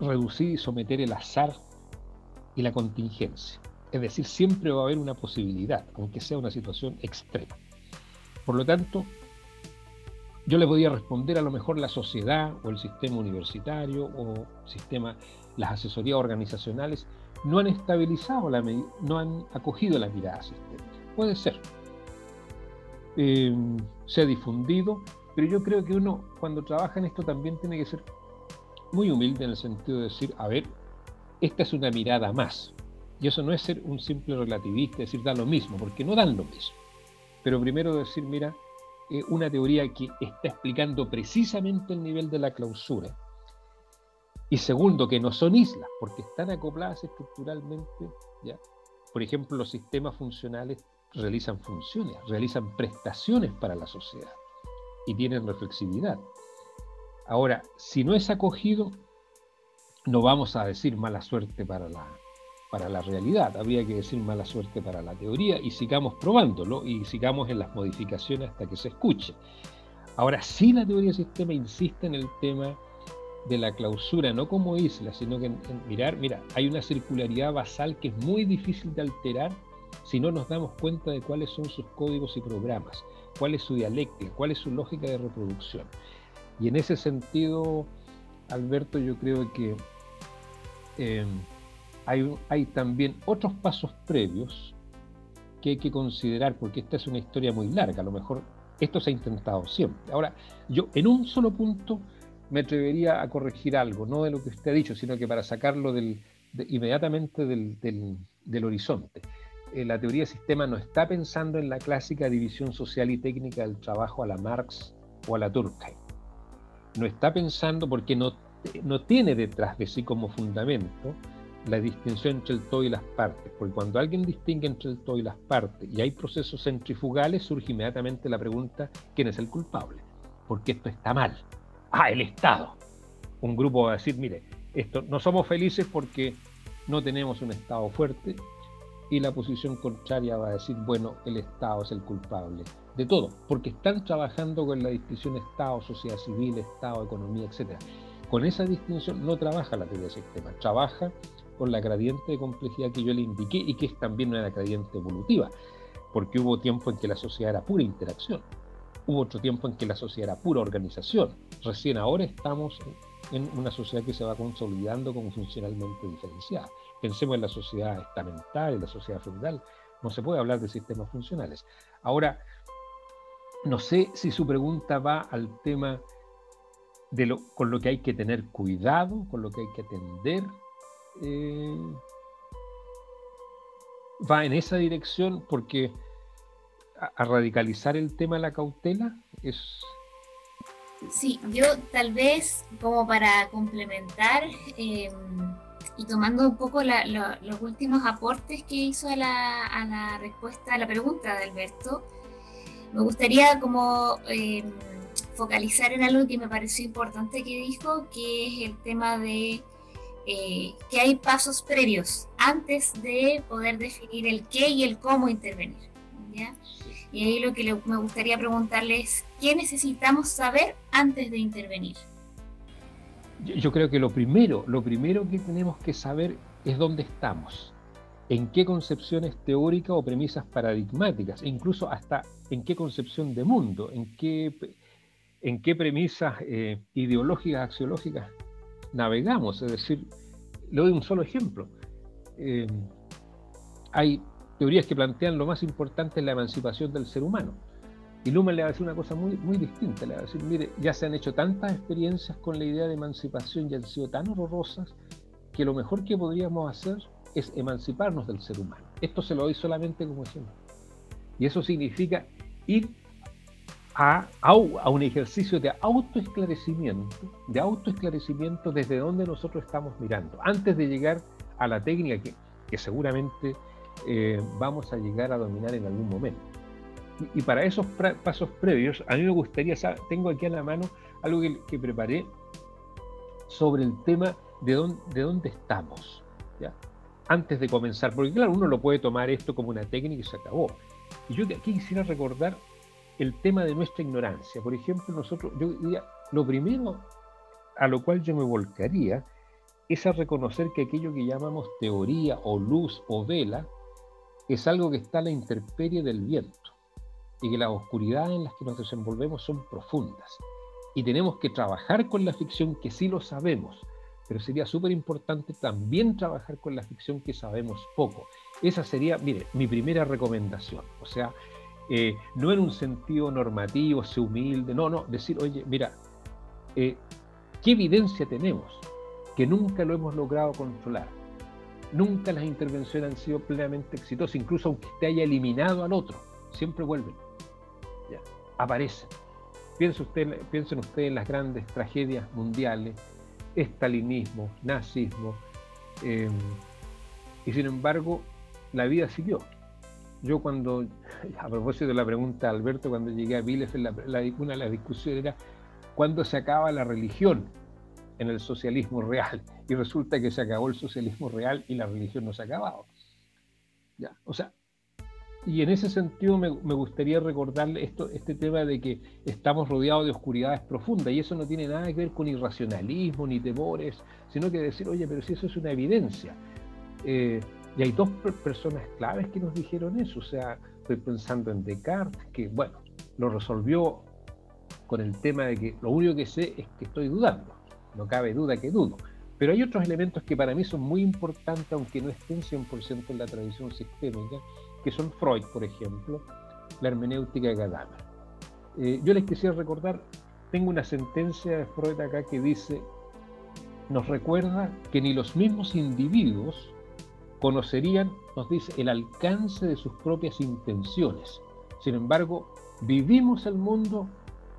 S3: reducir y someter el azar y la contingencia. Es decir, siempre va a haber una posibilidad, aunque sea una situación extrema. Por lo tanto, yo le podía responder a lo mejor la sociedad o el sistema universitario o sistema, las asesorías organizacionales no han estabilizado, la, no han acogido la mirada sistémica. Puede ser. Eh, se ha difundido, pero yo creo que uno cuando trabaja en esto también tiene que ser muy humilde en el sentido de decir, a ver, esta es una mirada más. Y eso no es ser un simple relativista, decir, da lo mismo, porque no dan lo mismo. Pero primero decir, mira, eh, una teoría que está explicando precisamente el nivel de la clausura. Y segundo, que no son islas, porque están acopladas estructuralmente. ¿ya? Por ejemplo, los sistemas funcionales realizan funciones, realizan prestaciones para la sociedad y tienen reflexividad. Ahora, si no es acogido, no vamos a decir mala suerte para la, para la realidad, habría que decir mala suerte para la teoría y sigamos probándolo y sigamos en las modificaciones hasta que se escuche. Ahora, si la teoría del sistema insiste en el tema de la clausura, no como isla, sino que en, mirar, mira, hay una circularidad basal que es muy difícil de alterar si no nos damos cuenta de cuáles son sus códigos y programas, cuál es su dialéctica, cuál es su lógica de reproducción. Y en ese sentido, Alberto, yo creo que eh, hay, hay también otros pasos previos que hay que considerar, porque esta es una historia muy larga, a lo mejor esto se ha intentado siempre. Ahora, yo en un solo punto me atrevería a corregir algo, no de lo que usted ha dicho, sino que para sacarlo del, inmediatamente del, del, horizonte. Eh, la teoría del sistema no está pensando en la clásica división social y técnica del trabajo a la Marx o a la Durkheim no está pensando porque no, no tiene detrás de sí como fundamento la distinción entre el todo y las partes, porque cuando alguien distingue entre el todo y las partes y hay procesos centrifugales, surge inmediatamente la pregunta, ¿quién es el culpable? Porque esto está mal. Ah, el Estado. Un grupo va a decir, mire, esto, no somos felices porque no tenemos un Estado fuerte y la posición contraria va a decir, bueno, el Estado es el culpable de todo, porque están trabajando con la distinción Estado, sociedad civil, Estado, economía, etc. Con esa distinción no trabaja la teoría del sistema, trabaja con la gradiente de complejidad que yo le indiqué y que es también una gradiente evolutiva, porque hubo tiempo en que la sociedad era pura interacción, hubo otro tiempo en que la sociedad era pura organización, recién ahora estamos en una sociedad que se va consolidando como funcionalmente diferenciada. Pensemos en la sociedad estamental, en la sociedad feudal, no se puede hablar de sistemas funcionales. Ahora, no sé si su pregunta va al tema de lo, con lo que hay que tener cuidado, con lo que hay que atender. Eh, va en esa dirección porque a, radicalizar el tema de la cautela es...
S2: Sí, yo tal vez como para complementar em, y tomando un poco los últimos aportes que hizo a la, a la respuesta a la pregunta de Alberto, me gustaría como eh, focalizar en algo que me pareció importante que dijo, que es el tema de eh, que hay pasos previos antes de poder definir el qué y el cómo intervenir. Y ahí lo que me gustaría preguntarle es, ¿qué necesitamos saber antes de intervenir?
S3: Yo creo que lo primero, lo primero que tenemos que saber es dónde estamos en qué concepciones teóricas o premisas paradigmáticas, e incluso hasta en qué concepción de mundo, en qué, en qué premisas eh, ideológicas, axiológicas navegamos. Es decir, le doy un solo ejemplo. Eh, hay teorías que plantean lo más importante en la emancipación del ser humano. Y Lumen le va a decir una cosa muy, muy distinta. Le va a decir, mire, ya se han hecho tantas experiencias con la idea de emancipación y han sido tan horrorosas que lo mejor que podríamos hacer es emanciparnos del ser humano. Esto se lo doy solamente como ejemplo. Y eso significa ir a, a, un ejercicio de autoesclarecimiento, de autoesclarecimiento desde donde nosotros estamos mirando, antes de llegar a la técnica que, que seguramente eh, vamos a llegar a dominar en algún momento. Y, para esos pasos previos, a mí me gustaría, tengo aquí a la mano algo que, preparé sobre el tema de dónde estamos. ¿ya? antes de comenzar, porque claro, uno lo puede tomar esto como una técnica y se acabó. Y yo aquí quisiera recordar el tema de nuestra ignorancia. Por ejemplo, nosotros, yo diría, lo primero a lo cual yo me volcaría es a reconocer que aquello que llamamos teoría o luz o vela es algo que está a la intemperie del viento. y que las oscuridades en las que nos desenvolvemos son profundas. Y tenemos que trabajar con la ficción que sí lo sabemos, pero sería súper importante también trabajar con la ficción que sabemos poco. Esa sería, mire, mi primera recomendación. O sea, eh, no en un sentido normativo, ser humilde, no, no, decir, oye, mira, eh, ¿qué evidencia tenemos? Que nunca lo hemos logrado controlar. Nunca las intervenciones han sido plenamente exitosas, incluso aunque te haya eliminado al otro, siempre vuelven. Ya, aparecen. Piensen usted, ustedes en las grandes tragedias mundiales, estalinismo, nazismo, em, y sin embargo la vida siguió. Yo cuando, a propósito de la pregunta de Alberto, cuando llegué a Bielefeld, una de las discusiones era cuándo se acaba la religión en el socialismo real. Y resulta que se acabó el socialismo real y la religión no se ha acabado. Ya, o sea, y en ese sentido me, gustaría recordarle esto, este tema de que estamos rodeados de oscuridades profundas y eso no tiene nada que ver con irracionalismo ni temores, sino que decir, oye, pero si eso es una evidencia. Eh, y hay dos personas claves que nos dijeron eso. O sea, estoy pensando en Descartes, que bueno, lo resolvió con el tema de que lo único que sé es que estoy dudando. No cabe duda que dudo. Pero hay otros elementos que para mí son muy importantes, aunque no estén 100% en la tradición sistémica, que son Freud, por ejemplo, la hermenéutica de Gadamer. Eh, yo les quisiera recordar, tengo una sentencia de Freud acá que dice, nos recuerda que ni los mismos individuos conocerían, nos dice, el alcance de sus propias intenciones. Sin embargo, vivimos el mundo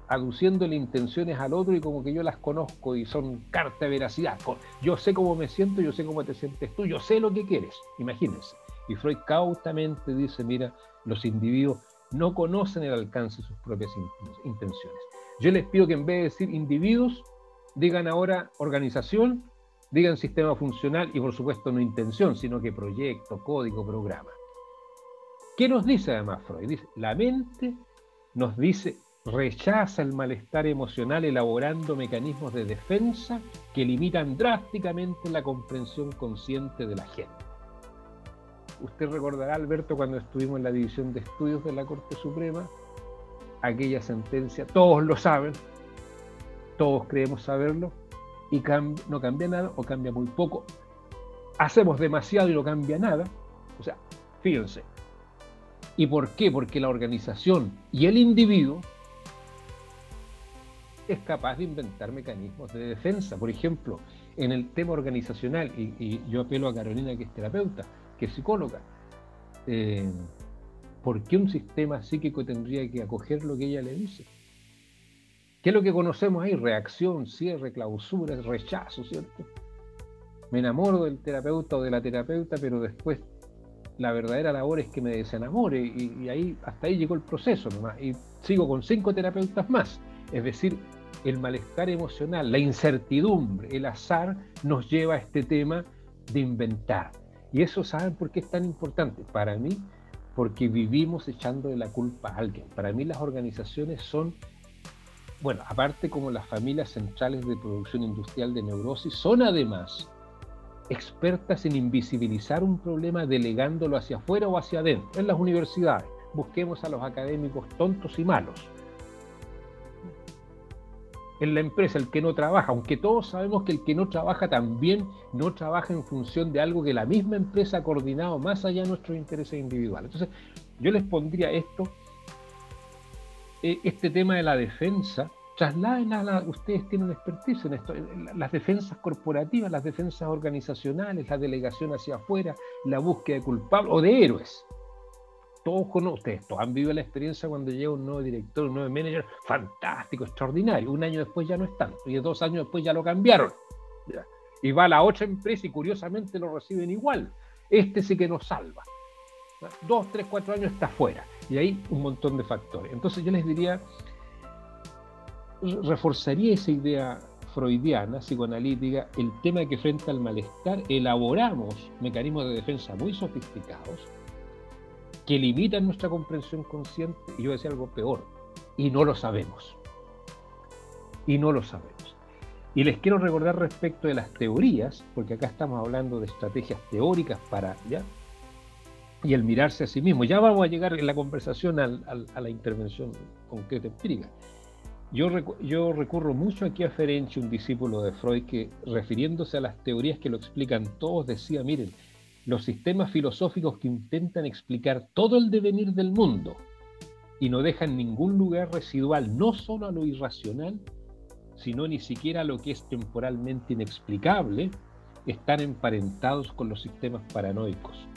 S3: aduciéndole intenciones al otro y como que yo las conozco y son carta de veracidad. Yo sé cómo me siento, yo sé cómo te sientes tú, yo sé lo que quieres, imagínense. Y Freud cautamente dice, mira, los individuos no conocen el alcance de sus propias intenciones. Yo les pido que en vez de decir individuos, digan ahora organización, digan sistema funcional y por supuesto no intención, sino que proyecto, código, programa. ¿Qué nos dice además Freud? Dice, la mente nos dice, rechaza el malestar emocional elaborando mecanismos de defensa que limitan drásticamente la comprensión consciente de la gente. Usted recordará, Alberto, cuando estuvimos en la División de Estudios de la Corte Suprema, aquella sentencia, todos lo saben, todos creemos saberlo, y no cambia nada o cambia muy poco. Hacemos demasiado y no cambia nada. O sea, fíjense. ¿Y por qué? Porque la organización y el individuo es capaz de inventar mecanismos de defensa. Por ejemplo, en el tema organizacional, y, yo apelo a Carolina que es terapeuta, que es psicóloga, eh, ¿por qué un sistema psíquico tendría que acoger lo que ella le dice? ¿Qué es lo que conocemos ahí? Reacción, cierre, clausura, rechazo, ¿cierto? Me enamoro del terapeuta o de la terapeuta, pero después la verdadera labor es que me desenamore y, ahí hasta ahí llegó el proceso nomás. Y sigo con cinco terapeutas más. Es decir, el malestar emocional, la incertidumbre, el azar nos lleva a este tema de inventar. Y eso, ¿saben por qué es tan importante? Para mí, porque vivimos echando de la culpa a alguien. Para mí las organizaciones son, bueno, aparte como las familias centrales de producción industrial de neurosis, son además expertas en invisibilizar un problema delegándolo hacia afuera o hacia adentro. En las universidades, busquemos a los académicos tontos y malos en la empresa, el que no trabaja, aunque todos sabemos que el que no trabaja también no trabaja en función de algo que la misma empresa ha coordinado más allá de nuestros intereses individuales. Entonces, yo les pondría esto, eh, este tema de la defensa, trasladen a la, ustedes tienen expertise en esto, las defensas corporativas, las defensas organizacionales, la delegación hacia afuera, la búsqueda de culpables o de héroes todos conocen, ustedes todos han vivido la experiencia cuando llega un nuevo director, un nuevo manager, fantástico, extraordinario. Un año después ya no es tanto, y dos años después ya lo cambiaron. Y va a la otra empresa y curiosamente lo reciben igual. Este sí que nos salva. Dos, tres, cuatro años está fuera. Y ahí un montón de factores. Entonces yo les diría, reforzaría esa idea freudiana, psicoanalítica, el tema que frente al malestar elaboramos mecanismos de defensa muy sofisticados que limitan nuestra comprensión consciente, y yo decía algo peor, y no lo sabemos. Y no lo sabemos. Y les quiero recordar respecto de las teorías, porque acá estamos hablando de estrategias teóricas para. Y el mirarse a sí mismo. Ya vamos a llegar en la conversación a la intervención concreta empírica. Yo, yo recurro mucho aquí a Ferenczi, un discípulo de Freud, que refiriéndose a las teorías que lo explican todos, decía, miren, los sistemas filosóficos que intentan explicar todo el devenir del mundo y no dejan ningún lugar residual, no solo a lo irracional, sino ni siquiera a lo que es temporalmente inexplicable, están emparentados con los sistemas paranoicos,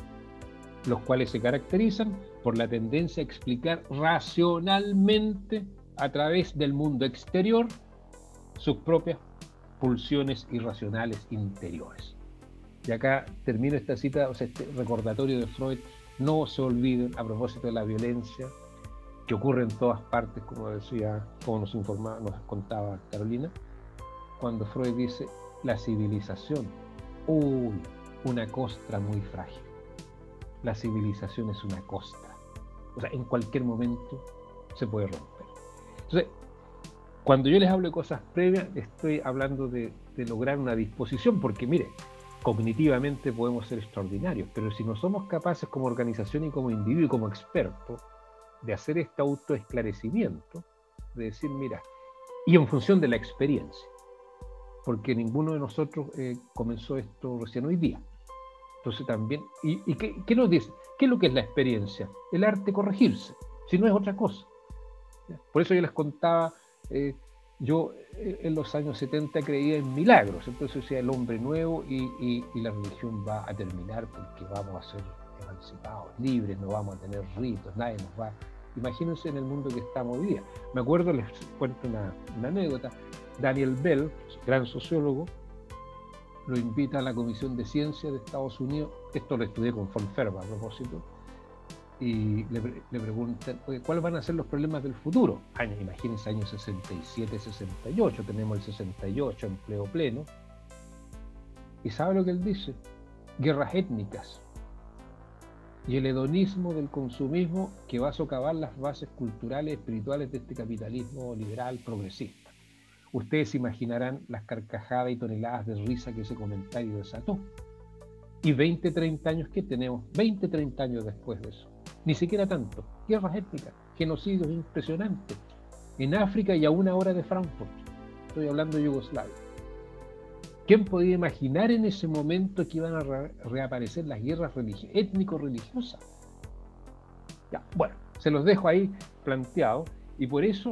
S3: los cuales se caracterizan por la tendencia a explicar racionalmente a través del mundo exterior sus propias pulsiones irracionales interiores. Y acá termino esta cita, o sea, este recordatorio de Freud, no se olviden a propósito de la violencia que ocurre en todas partes, como decía, como nos informaba, nos contaba Carolina, cuando Freud dice la civilización, uy, una costra muy frágil. La civilización es una costra. O sea, en cualquier momento se puede romper. Entonces, cuando yo les hablo de cosas previas, estoy hablando de, de lograr una disposición, porque mire, cognitivamente podemos ser extraordinarios, pero si no somos capaces como organización y como individuo y como experto de hacer este autoesclarecimiento, de decir, mira, y en función de la experiencia, porque ninguno de nosotros eh, comenzó esto recién hoy día. Entonces también, ¿y, qué, nos dice? ¿Qué es lo que es la experiencia? El arte corregirse, si no es otra cosa. Por eso yo les contaba eh, yo eh, en los años 70 creía en milagros, entonces decía el hombre nuevo y, la religión va a terminar porque vamos a ser emancipados, libres, no vamos a tener ritos, nadie nos va. Imagínense en el mundo que estamos hoy día. Me acuerdo, les cuento una, una anécdota, Daniel Bell, gran sociólogo, lo invita a la Comisión de Ciencia de Estados Unidos, esto lo estudié con von Ferber a propósito, y le, preguntan, ¿cuáles van a ser los problemas del futuro? Años, imagínense, años 67, 68, tenemos el 68, empleo pleno. ¿Y sabe lo que él dice? Guerras étnicas y el hedonismo del consumismo que va a socavar las bases culturales, espirituales de este capitalismo liberal progresista. Ustedes imaginarán las carcajadas y toneladas de risa que ese comentario desató. Y 20, 30 años que tenemos, 20, 30 años después de eso ni siquiera tanto. Guerras étnicas, genocidios impresionantes. En África y a una hora de Frankfurt. Estoy hablando de Yugoslavia. ¿Quién podía imaginar en ese momento que iban a reaparecer las guerras étnico-religiosas? bueno, se los dejo ahí planteados y por eso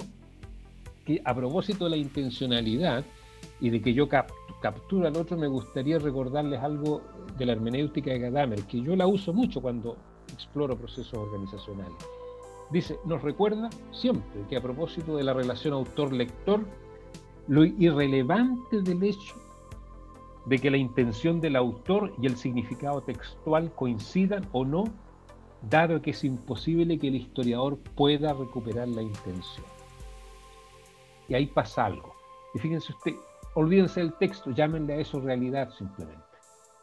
S3: que a propósito de la intencionalidad y de que yo captura al otro, me gustaría recordarles algo de la hermenéutica de Gadamer, que yo la uso mucho cuando exploro procesos organizacionales. Dice, nos recuerda siempre que a propósito de la relación autor-lector, lo irrelevante del hecho de que la intención del autor y el significado textual coincidan o no, dado que es imposible que el historiador pueda recuperar la intención. Y ahí pasa algo. Y fíjense usted, olvídense del texto, llámenle a eso realidad simplemente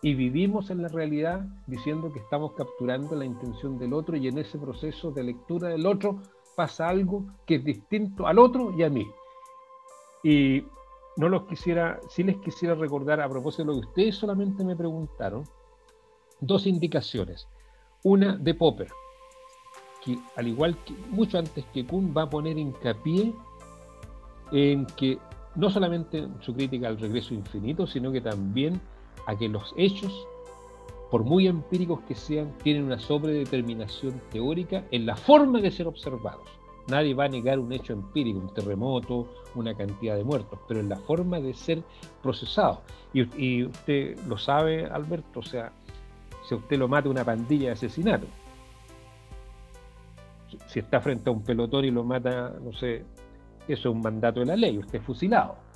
S3: y vivimos en la realidad diciendo que estamos capturando la intención del otro y en ese proceso de lectura del otro pasa algo que es distinto al otro y a mí. Y no los quisiera, sí les quisiera recordar a propósito de lo que ustedes solamente me preguntaron, dos indicaciones. Una de Popper, que al igual que mucho antes que Kuhn va a poner hincapié en que no solamente en su crítica al regreso infinito, sino que también a que los hechos, por muy empíricos que sean, tienen una sobredeterminación teórica en la forma de ser observados. Nadie va a negar un hecho empírico, un terremoto, una cantidad de muertos, pero en la forma de ser procesados. Y, usted lo sabe, Alberto, o sea, si usted lo mata una pandilla de asesinato, si está frente a un pelotón y lo mata, no sé, eso es un mandato de la ley, usted es fusilado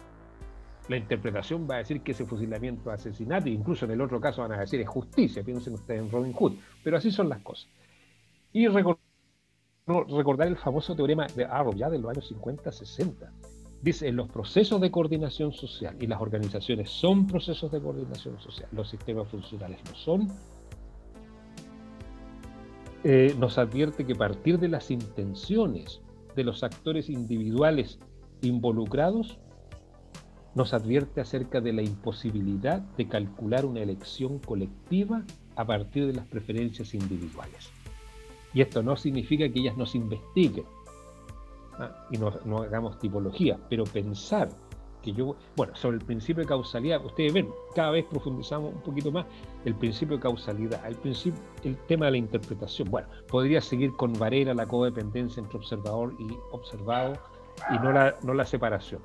S3: la interpretación va a decir que ese fusilamiento es asesinato, incluso en el otro caso van a decir es justicia, piensen ustedes en Robin Hood, pero así son las cosas. Y recordar el famoso teorema de Arrow, ya de los años 50-60. Dice, en los procesos de coordinación social, y las organizaciones son procesos de coordinación social, los sistemas funcionales no son, eh, nos advierte que partir de las intenciones de los actores individuales involucrados, nos advierte acerca de la imposibilidad de calcular una elección colectiva a partir de las preferencias individuales. Y esto no significa que ellas nos investiguen y no, hagamos tipología, pero pensar que yo, bueno, sobre el principio de causalidad, ustedes ven, cada vez profundizamos un poquito más el principio de causalidad, el, principio, el tema de la interpretación. Bueno, podría seguir con Varela la codependencia entre observador y observado y no la, no la separación.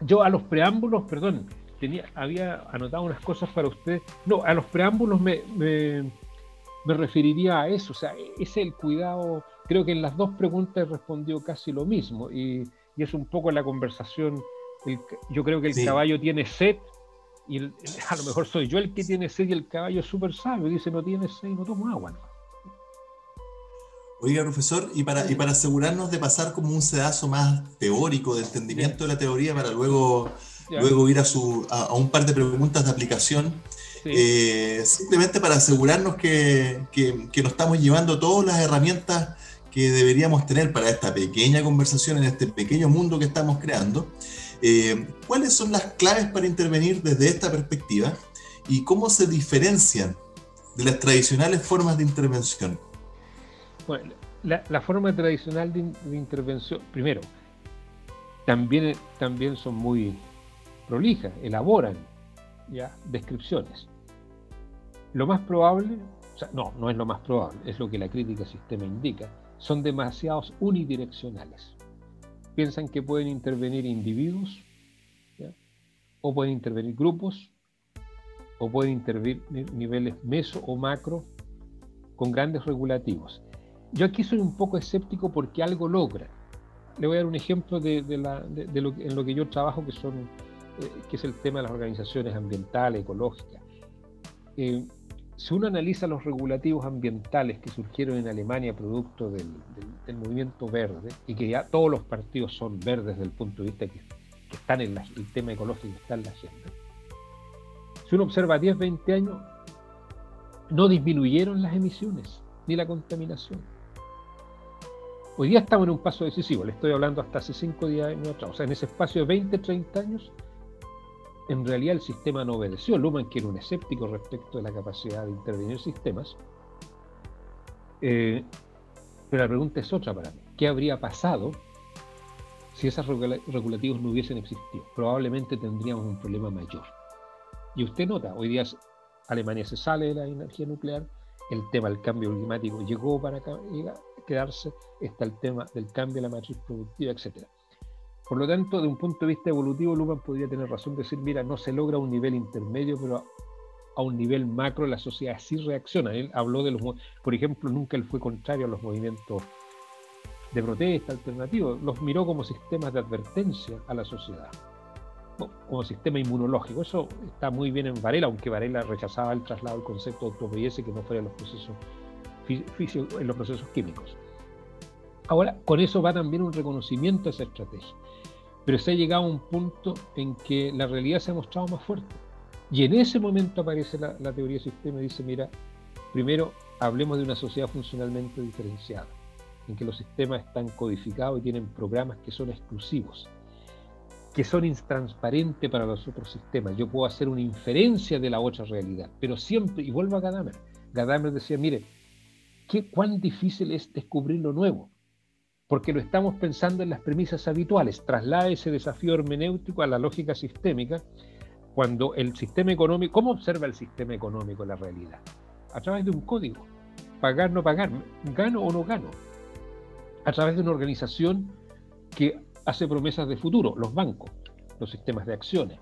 S3: Yo a los preámbulos, perdón, tenía, había anotado unas cosas para usted. No, a los preámbulos me, me, referiría a eso. O sea, es el cuidado. Creo que en las dos preguntas respondió casi lo mismo. Y, y es un poco la conversación. Yo creo que el caballo tiene sed. Y a lo mejor soy yo el que tiene sed y el caballo es súper sabio. Dice, no tiene sed y no tomo agua. ¿no?
S1: Oiga, profesor, y para, y para asegurarnos de pasar como un sedazo más teórico, de entendimiento de la teoría, para luego luego ir a, su, a, un par de preguntas de aplicación. Eh, simplemente para asegurarnos que, que, nos estamos llevando todas las herramientas que deberíamos tener para esta pequeña conversación en este pequeño mundo que estamos creando. Eh, ¿Cuáles son las claves para intervenir desde esta perspectiva y cómo se diferencian de las tradicionales formas de intervención?
S3: Bueno, la, forma tradicional de, de, intervención, primero, también, también son muy prolijas, elaboran ya descripciones. Lo más probable, o sea, no, no es lo más probable, es lo que la crítica sistema indica, son demasiados unidireccionales. Piensan que pueden intervenir individuos, o pueden intervenir grupos, o pueden intervenir niveles meso o macro con grandes regulativos. Yo aquí soy un poco escéptico porque algo logra. Le voy a dar un ejemplo de, lo, en lo que yo trabajo, que son eh, que es el tema de las organizaciones ambientales, ecológicas. Eh, si uno analiza los regulativos ambientales que surgieron en Alemania producto del, movimiento verde, y que ya todos los partidos son verdes desde el punto de vista que, están en el tema ecológico está en la agenda, si uno observa 10, 20 años, no disminuyeron las emisiones ni la contaminación. Hoy día estamos en un paso decisivo, le estoy hablando hasta hace 5 días atrás, o sea, en ese espacio de 20, 30 años, en realidad el sistema no obedeció. Luhmann, que era un escéptico respecto de la capacidad de intervenir sistemas, eh, pero la pregunta es otra para mí. ¿Qué habría pasado si esos regulativos no hubiesen existido? Probablemente tendríamos un problema mayor. Y usted nota, hoy día Alemania se sale de la energía nuclear, el tema del cambio climático llegó para quedarse, está el tema del cambio de la matriz productiva, etcétera. Por lo tanto, de un punto de vista evolutivo, Luhmann podría tener razón de decir, mira, no se logra un nivel intermedio, pero a un nivel macro la sociedad sí reacciona. Él habló de los, por ejemplo, nunca él fue contrario a los movimientos de protesta alternativos, los miró como sistemas de advertencia a la sociedad, como sistema inmunológico. Eso está muy bien en Varela, aunque Varela rechazaba el traslado del concepto de y que no fuera en los procesos en los procesos químicos. Ahora, con eso va también un reconocimiento a esa estrategia pero se ha llegado a un punto en que la realidad se ha mostrado más fuerte. Y en ese momento aparece la, teoría del sistema y dice, mira, primero hablemos de una sociedad funcionalmente diferenciada, en que los sistemas están codificados y tienen programas que son exclusivos, que son intransparentes para los otros sistemas. Yo puedo hacer una inferencia de la otra realidad, pero siempre, y vuelvo a Gadamer, Gadamer decía, mire, ¿qué, ¿cuán difícil es descubrir lo nuevo? Porque lo estamos pensando en las premisas habituales. Traslada ese desafío hermenéutico a la lógica sistémica, cuando el sistema económico, ¿cómo observa el sistema económico la realidad? A través de un código. Pagar, no pagar, gano o no gano. A través de una organización que hace promesas de futuro, los bancos, los sistemas de acciones.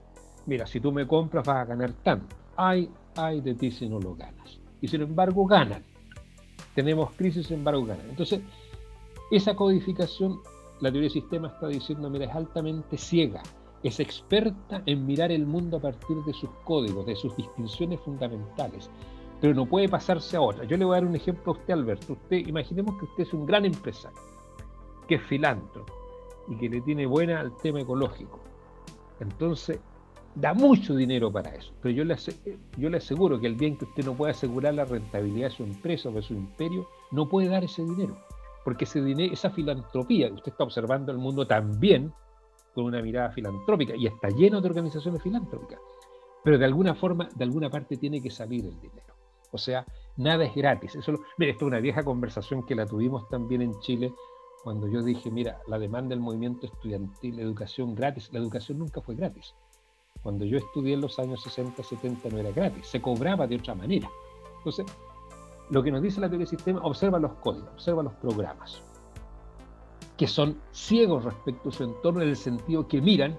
S3: Mira, si tú me compras vas a ganar tanto. Ay, ay de ti si no lo ganas. Y sin embargo ganan. Tenemos crisis, sin embargo ganan. Entonces, esa codificación, la teoría del sistema está diciendo, mira, es altamente ciega, es experta en mirar el mundo a partir de sus códigos, de sus distinciones fundamentales, pero no puede pasarse a otra. Yo le voy a dar un ejemplo a usted, Alberto. Usted, imaginemos que usted es un gran empresario, que es filántropo y que le tiene buena al tema ecológico. Entonces, da mucho dinero para eso. Pero yo le, yo le aseguro que el día en que usted no puede asegurar la rentabilidad de su empresa o de su imperio, no puede dar ese dinero porque ese dinero, esa filantropía, usted está observando el mundo también con una mirada filantrópica y está lleno de organizaciones filantrópicas, pero de alguna forma, de alguna parte tiene que salir el dinero. O sea, nada es gratis. Eso, mira, esto es una vieja conversación que la tuvimos también en Chile cuando yo dije, mira, la demanda del movimiento estudiantil, educación gratis, la educación nunca fue gratis. Cuando yo estudié en los años 60, 70 no era gratis, se cobraba de otra manera. Entonces, lo que nos dice la teoría del sistema, observa los códigos, observa los programas, que son ciegos respecto a su entorno en el sentido que miran,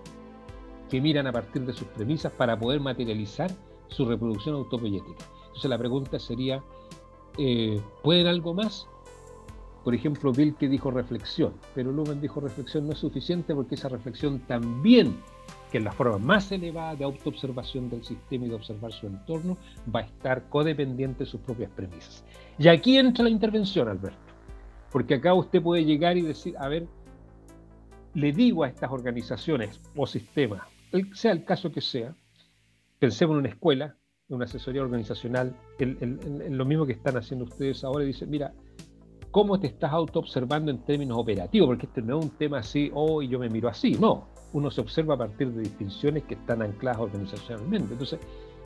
S3: que miran a partir de sus premisas para poder materializar su reproducción autopoyética. Entonces la pregunta sería, eh, ¿pueden algo más? Por ejemplo, Bill que dijo reflexión, pero Lumen dijo reflexión no es suficiente porque esa reflexión también, que es la forma más elevada de autoobservación del sistema y de observar su entorno, va a estar codependiente de sus propias premisas. Y aquí entra la intervención, Alberto, porque acá usted puede llegar y decir, a ver, le digo a estas organizaciones o sistemas, sea el caso que sea, pensemos en una escuela, en una asesoría organizacional, en, lo mismo que están haciendo ustedes ahora, y dice, mira, ¿cómo te estás auto-observando en términos operativos? Porque este no es un tema así, oh, y yo me miro así, no. Uno se observa a partir de distinciones que están ancladas organizacionalmente. Entonces,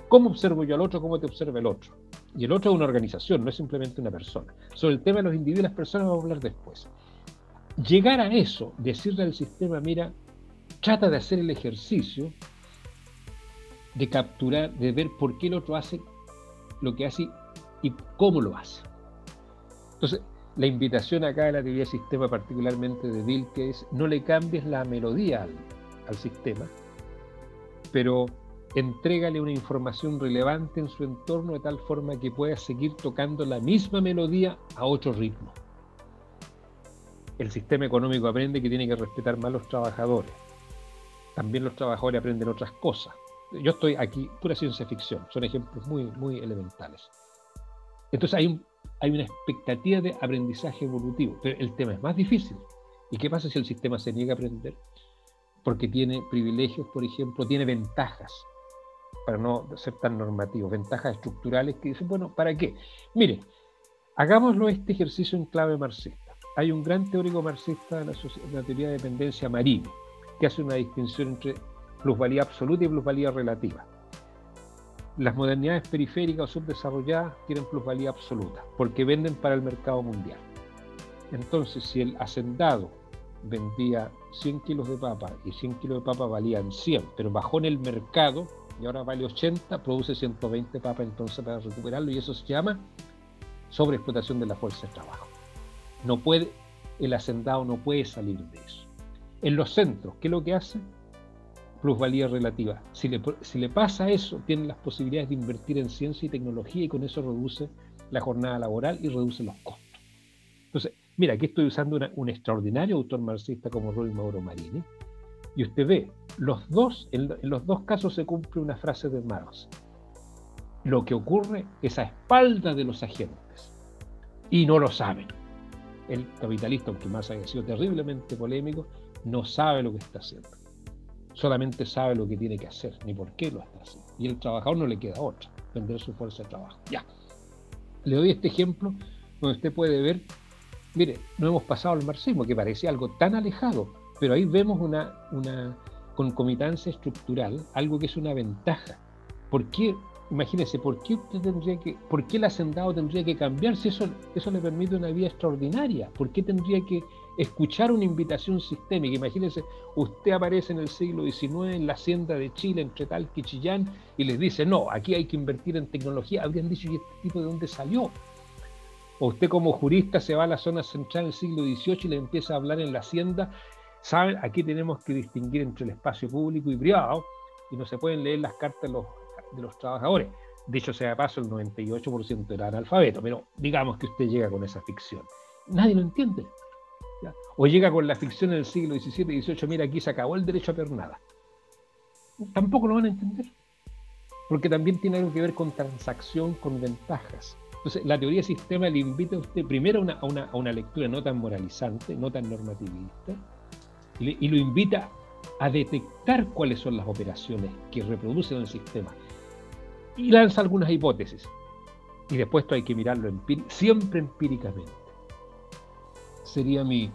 S3: ¿cómo observo yo al otro? ¿Cómo te observa el otro? Y el otro es una organización, no es simplemente una persona. Sobre el tema de los individuos y las personas vamos a hablar después. Llegar a eso, decirle al sistema, mira, trata de hacer el ejercicio de capturar, de ver por qué el otro hace lo que hace y cómo lo hace. Entonces, la invitación acá de la teoría del sistema, particularmente de que es no le cambies la melodía al, sistema, pero entrégale una información relevante en su entorno de tal forma que pueda seguir tocando la misma melodía a otro ritmo. El sistema económico aprende que tiene que respetar más los trabajadores. También los trabajadores aprenden otras cosas yo estoy aquí, pura ciencia ficción, son ejemplos muy, muy elementales. Entonces hay, un, hay una expectativa de aprendizaje evolutivo, pero el tema es más difícil. ¿Y qué pasa si el sistema se niega a aprender? Porque tiene privilegios, por ejemplo, tiene ventajas, para no ser tan normativo, ventajas estructurales que dicen, bueno, ¿para qué? Mire, hagámoslo este ejercicio en clave marxista. Hay un gran teórico marxista de la, de la teoría de dependencia, Marini, que hace una distinción entre plusvalía absoluta y plusvalía relativa. Las modernidades periféricas o subdesarrolladas tienen plusvalía absoluta porque venden para el mercado mundial. Entonces, si el hacendado vendía 100 kilos de papa y 100 kilos de papa valían 100, pero bajó en el mercado y ahora vale 80, produce 120 papas entonces para recuperarlo y eso se llama sobreexplotación de la fuerza de trabajo. No puede, el hacendado no puede salir de eso. En los centros, ¿qué es lo que hace? Plusvalía relativa. Si le, pasa eso, tiene las posibilidades de invertir en ciencia y tecnología y con eso reduce la jornada laboral y reduce los costos. Entonces, mira, aquí estoy usando un extraordinario autor marxista como Roy Mauro Marini, y usted ve, los dos, en, los dos casos se cumple una frase de Marx. Lo que ocurre es a espalda de los agentes, y no lo saben. El capitalista, aunque más haya sido terriblemente polémico, no sabe lo que está haciendo solamente sabe lo que tiene que hacer, ni por qué lo está haciendo. Y el trabajador no le queda otra, vender su fuerza de trabajo. Ya. Le doy este ejemplo donde usted puede ver, mire, no hemos pasado al marxismo, que parecía algo tan alejado, pero ahí vemos una, una concomitancia estructural, algo que es una ventaja. ¿Por qué? Imagínese, ¿por qué usted tendría que, por qué el hacendado tendría que cambiar si eso, eso le permite una vida extraordinaria? ¿Por qué tendría que escuchar una invitación sistémica. Imagínense, usted aparece en el siglo XIX en la hacienda de Chile, entre tal y Chillán, y les dice, no, aquí hay que invertir en tecnología. Habrían dicho, ¿y este tipo de dónde salió? O usted como jurista se va a la zona central del siglo XVIII y le empieza a hablar en la hacienda. Saben, aquí tenemos que distinguir entre el espacio público y privado, y no se pueden leer las cartas de los, de los trabajadores. De hecho, sea de paso, el 98% era analfabeto, pero digamos que usted llega con esa ficción. Nadie lo entiende. O llega con la ficción en el siglo XVII y XVIII, mira, aquí se acabó el derecho a pernada. Tampoco lo van a entender, porque también tiene algo que ver con transacción, con ventajas. Entonces, la teoría del sistema le invita a usted primero a una lectura no tan moralizante, no tan normativista, y, lo invita a detectar cuáles son las operaciones que reproducen el sistema y lanza algunas hipótesis. Y después esto hay que mirarlo siempre empíricamente sería mi,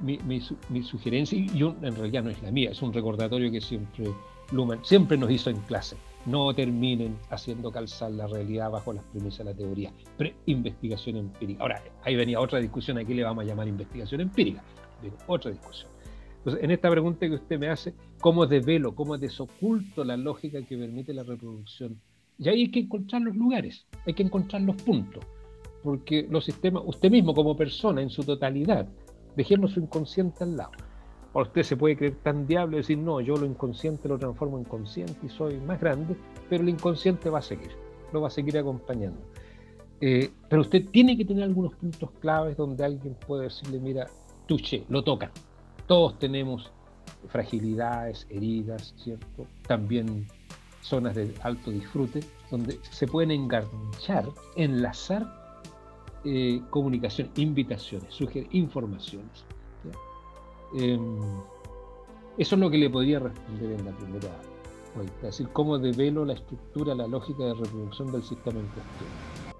S3: mi, sugerencia, y yo, en realidad no es la mía, es un recordatorio que siempre Luhmann siempre nos hizo en clase. no terminen haciendo calzar la realidad bajo las premisas de la teoría. Pre-investigación empírica. Ahora, ahí venía otra discusión, aquí le vamos a llamar investigación empírica, otra discusión. Entonces, en esta pregunta que usted me hace, ¿cómo desvelo, cómo desoculto la lógica que permite la reproducción? Y ahí hay que encontrar los lugares, hay que encontrar los puntos, porque los sistemas, usted mismo como persona en su totalidad, dejemos su inconsciente al lado o usted se puede creer tan diablo y decir, no, yo lo inconsciente lo transformo en consciente y soy más grande, pero el inconsciente va a seguir, lo va a seguir acompañando. Eh, pero usted tiene que tener algunos puntos claves donde alguien puede decirle, mira, tuche, lo tocan. Todos tenemos fragilidades, heridas, ¿cierto? También zonas de alto disfrute, donde se pueden enganchar, enlazar eh, comunicación, invitaciones, sugerir informaciones. Em, eso es lo que le podría responder en la primera vuelta, es decir, cómo develo la estructura, la lógica de reproducción del sistema en cuestión.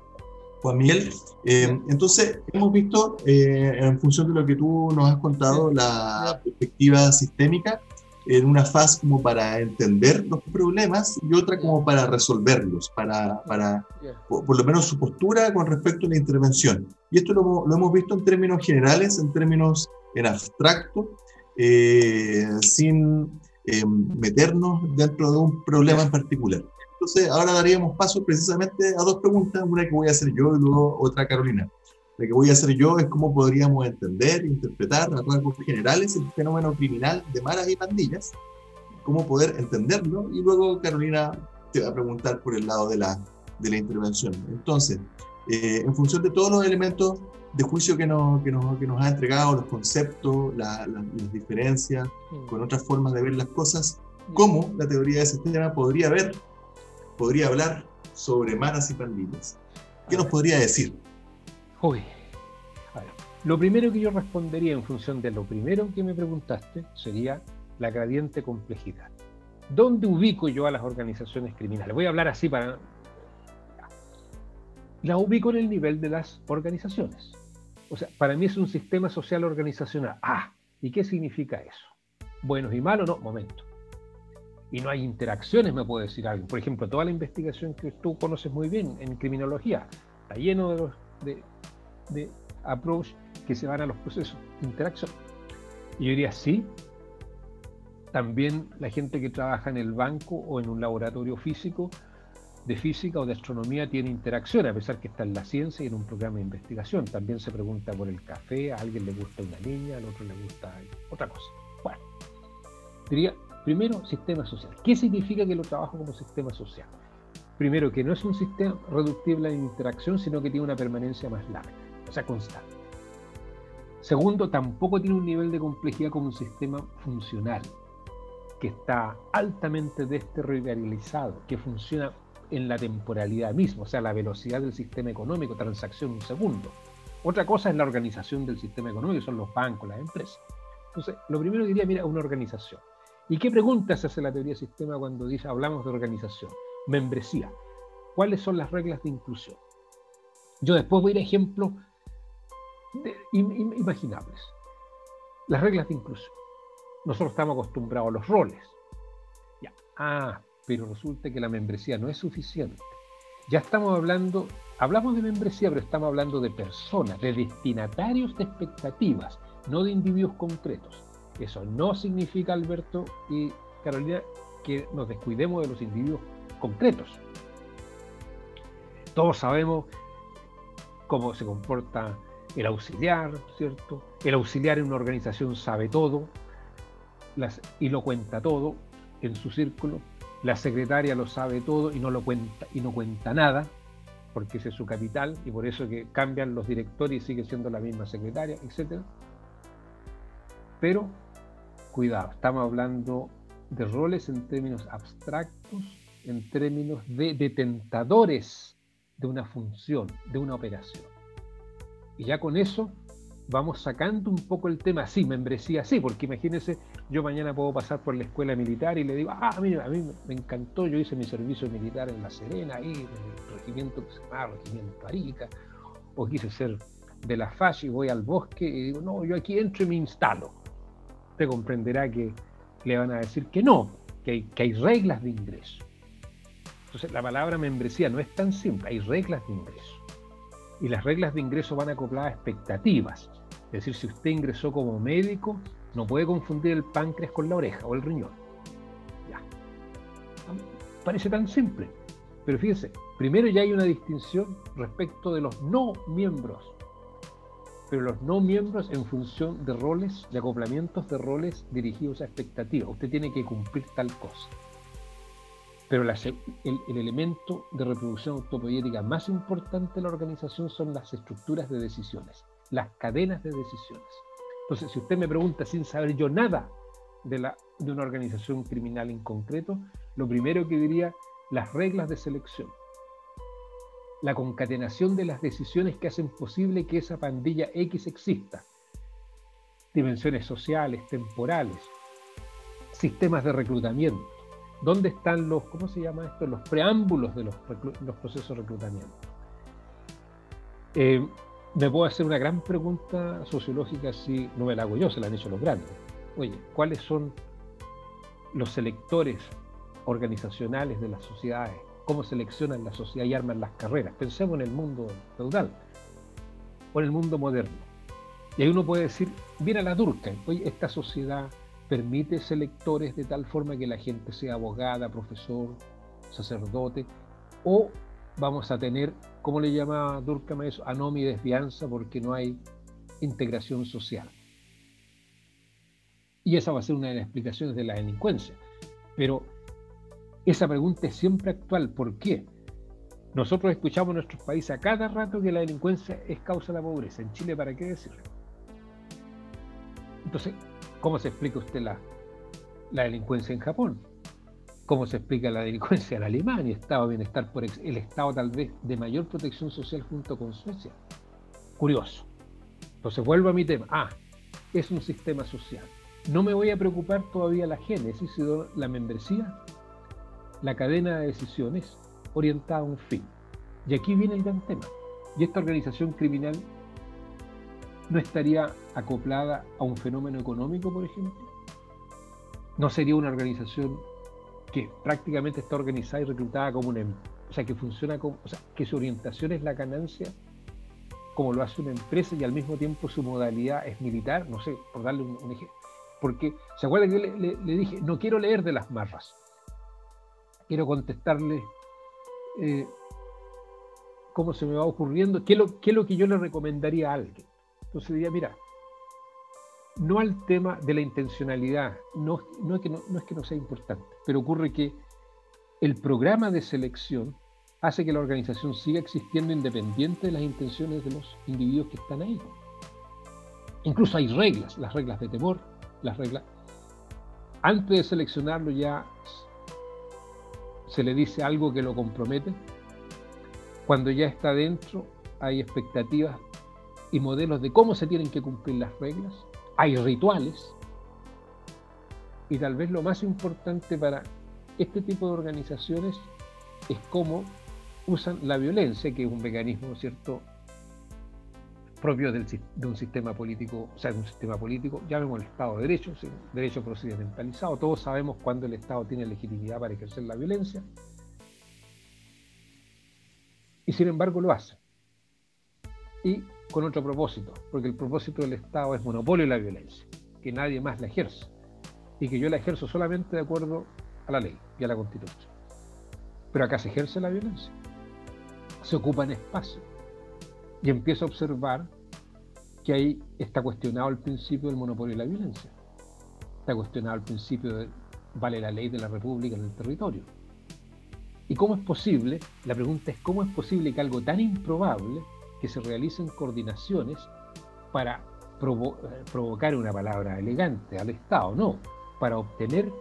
S1: Juan Miguel, em, entonces hemos visto, eh, en función de lo que tú nos has contado, la perspectiva sistémica en una fase como para entender los problemas y otra como para resolverlos, para, para por, lo menos su postura con respecto a la intervención. Y esto lo, lo hemos visto en términos generales, en términos en abstracto, eh, sin eh, meternos dentro de un problema en particular. Entonces, ahora daríamos paso precisamente a dos preguntas, una que voy a hacer yo y luego otra Carolina. La que voy a hacer yo es cómo podríamos entender, interpretar a rasgos generales el fenómeno criminal de maras y pandillas, cómo poder entenderlo, y luego Carolina te va a preguntar por el lado de la, de la intervención. Entonces, eh, en función de todos los elementos de juicio que nos, que nos, que nos ha entregado, los conceptos, las diferencias mm. con otras formas de ver las cosas, mm. cómo la teoría de sistema podría ver, podría hablar sobre maras y pandillas. ¿Qué nos podría decir?
S3: Uy, lo primero que yo respondería en función de lo primero que me preguntaste sería la gradiente complejidad. ¿Dónde ubico yo a las organizaciones criminales? Voy a hablar así para... La ubico en el nivel de las organizaciones. O sea, para mí es un sistema social organizacional. Ah, ¿y qué significa eso? ¿Buenos y malos? No, momento. Y no hay interacciones, me puede decir alguien. Por ejemplo, toda la investigación que tú conoces muy bien en criminología está lleno de, los, de, approach que se van a los procesos de interacción. Y yo diría, sí, también la gente que trabaja en el banco o en un laboratorio físico de física o de astronomía tiene interacción, a pesar que está en la ciencia y en un programa de investigación. También se pregunta por el café, a alguien le gusta una niña, al otro le gusta otra cosa. Bueno, diría, primero, sistema social. ¿Qué significa que lo trabajo como sistema social? Primero, que no es un sistema reductible en interacción, sino que tiene una permanencia más larga, sea, constante. Segundo, tampoco tiene un nivel de complejidad como un sistema funcional, que está altamente desterritorializado, que funciona en la temporalidad misma, o sea, la velocidad del sistema económico, transacción un segundo. Otra cosa es la organización del sistema económico, son los bancos, las empresas. Entonces, lo primero que diría, mira, una organización. ¿Y qué preguntas hace la teoría del sistema cuando dice, hablamos de organización? Membresía. ¿Cuáles son las reglas de inclusión? Yo después voy a ir a ejemplos imaginables. Las reglas de inclusión. Nosotros estamos acostumbrados a los roles. Ya. Ah, pero resulta que la membresía no es suficiente. Ya estamos hablando, hablamos de membresía, pero estamos hablando de personas, de destinatarios de expectativas, no de individuos concretos. Eso no significa, Alberto y Carolina, que nos descuidemos de los individuos concretos. Todos sabemos cómo se comporta el auxiliar, ¿cierto? El auxiliar en una organización sabe todo y lo cuenta todo en su círculo, la secretaria lo sabe todo y no lo cuenta y no cuenta nada, porque ese es su capital y por eso que cambian los directores y sigue siendo la misma secretaria, etc. Pero cuidado, estamos hablando de roles en términos abstractos, en términos de detentadores de una función, de una operación. Y ya con eso vamos sacando un poco el tema, sí, membresía, sí, porque imagínense, yo mañana puedo pasar por la escuela militar y le digo, ah, mira, a mí me encantó, yo hice mi servicio militar en La Serena, ahí, en el regimiento que se llama Regimiento Arica, o quise ser de la FASH y voy al bosque y digo, no, yo aquí entro y me instalo. Usted comprenderá que le van a decir que no, que hay, que hay reglas de ingreso. Entonces, la palabra membresía no es tan simple, hay reglas de ingreso. Y las reglas de ingreso van acopladas a expectativas. Es decir, si usted ingresó como médico, no puede confundir el páncreas con la oreja o el riñón. Ya. Parece tan simple. Pero fíjese, primero ya hay una distinción respecto de los no miembros. Pero los no miembros en función de roles, de acoplamientos de roles dirigidos a expectativas. Usted tiene que cumplir tal cosa. Pero el, elemento de reproducción autopoética más importante de la organización son las estructuras de decisiones, las cadenas de decisiones. Entonces, si usted me pregunta sin saber yo nada de, de una organización criminal en concreto, lo primero que diría, las reglas de selección, la concatenación de las decisiones que hacen posible que esa pandilla X exista, dimensiones sociales, temporales, sistemas de reclutamiento, ¿Dónde están los, ¿cómo se llama esto? Los preámbulos de los, procesos de reclutamiento. Eh, me puedo hacer una gran pregunta sociológica si no me la hago yo, se la han hecho los grandes. Oye, ¿cuáles son los selectores organizacionales de las sociedades? ¿Cómo seleccionan la sociedad y arman las carreras? Pensemos en el mundo feudal o en el mundo moderno. Y ahí uno puede decir, mira la Durkheim, oye, esta sociedad permite selectores de tal forma que la gente sea abogada, profesor, sacerdote, o vamos a tener, como le llama Durkheim eso, anomia y desvianza porque no hay integración social. Y esa va a ser una de las explicaciones de la delincuencia. Pero esa pregunta es siempre actual. ¿Por qué? Nosotros escuchamos en nuestros países a cada rato que la delincuencia es causa de la pobreza. En Chile, ¿para qué decirlo? Entonces, ¿Cómo se explica usted la, delincuencia en Japón? ¿Cómo se explica la delincuencia en Alemania? Estado de bienestar por el estado tal vez de mayor protección social junto con Suecia. Curioso. Entonces vuelvo a mi tema. Ah, es un sistema social. No me voy a preocupar todavía la génesis, sino la membresía, la cadena de decisiones orientada a un fin. Y aquí viene el gran tema. Y esta organización criminal no estaría acoplada a un fenómeno económico, por ejemplo? ¿No sería una organización que prácticamente está organizada y reclutada como una, em-, o sea, que funciona como, o sea, que su orientación es la ganancia, como lo hace una empresa y al mismo tiempo su modalidad es militar, no sé, por darle un, ejemplo. Porque, ¿se acuerdan que le, dije, no quiero leer de las marras? Quiero contestarle eh, cómo se me va ocurriendo, qué qué es lo que yo le recomendaría a alguien. Entonces diría, mira, no al tema de la intencionalidad, no, es que no, es que no sea importante, pero ocurre que el programa de selección hace que la organización siga existiendo independiente de las intenciones de los individuos que están ahí. Incluso hay reglas, las reglas de temor, las reglas... Antes de seleccionarlo ya se le dice algo que lo compromete. Cuando ya está dentro hay expectativas y modelos de cómo se tienen que cumplir las reglas, hay rituales, y tal vez lo más importante para este tipo de organizaciones es cómo usan la violencia, que es un mecanismo, ¿cierto?, propio de un sistema político, o sea, de un sistema político, llamemos el Estado de Derecho, derecho procedimentalizado, todos sabemos cuándo el Estado tiene legitimidad para ejercer la violencia, y sin embargo lo hace. Y con otro propósito, porque el propósito del Estado es monopolio de la violencia, que nadie más la ejerce, y que yo la ejerzo solamente de acuerdo a la ley y a la Constitución. Pero acá se ejerce la violencia, se ocupa en espacio, y empiezo a observar que ahí está cuestionado el principio del monopolio de la violencia, está cuestionado el principio de vale la ley de la República en el territorio. ¿Y cómo es posible? La pregunta es, ¿cómo es posible que algo tan improbable que se realicen coordinaciones para eh, provocar una palabra elegante al Estado, no, para obtener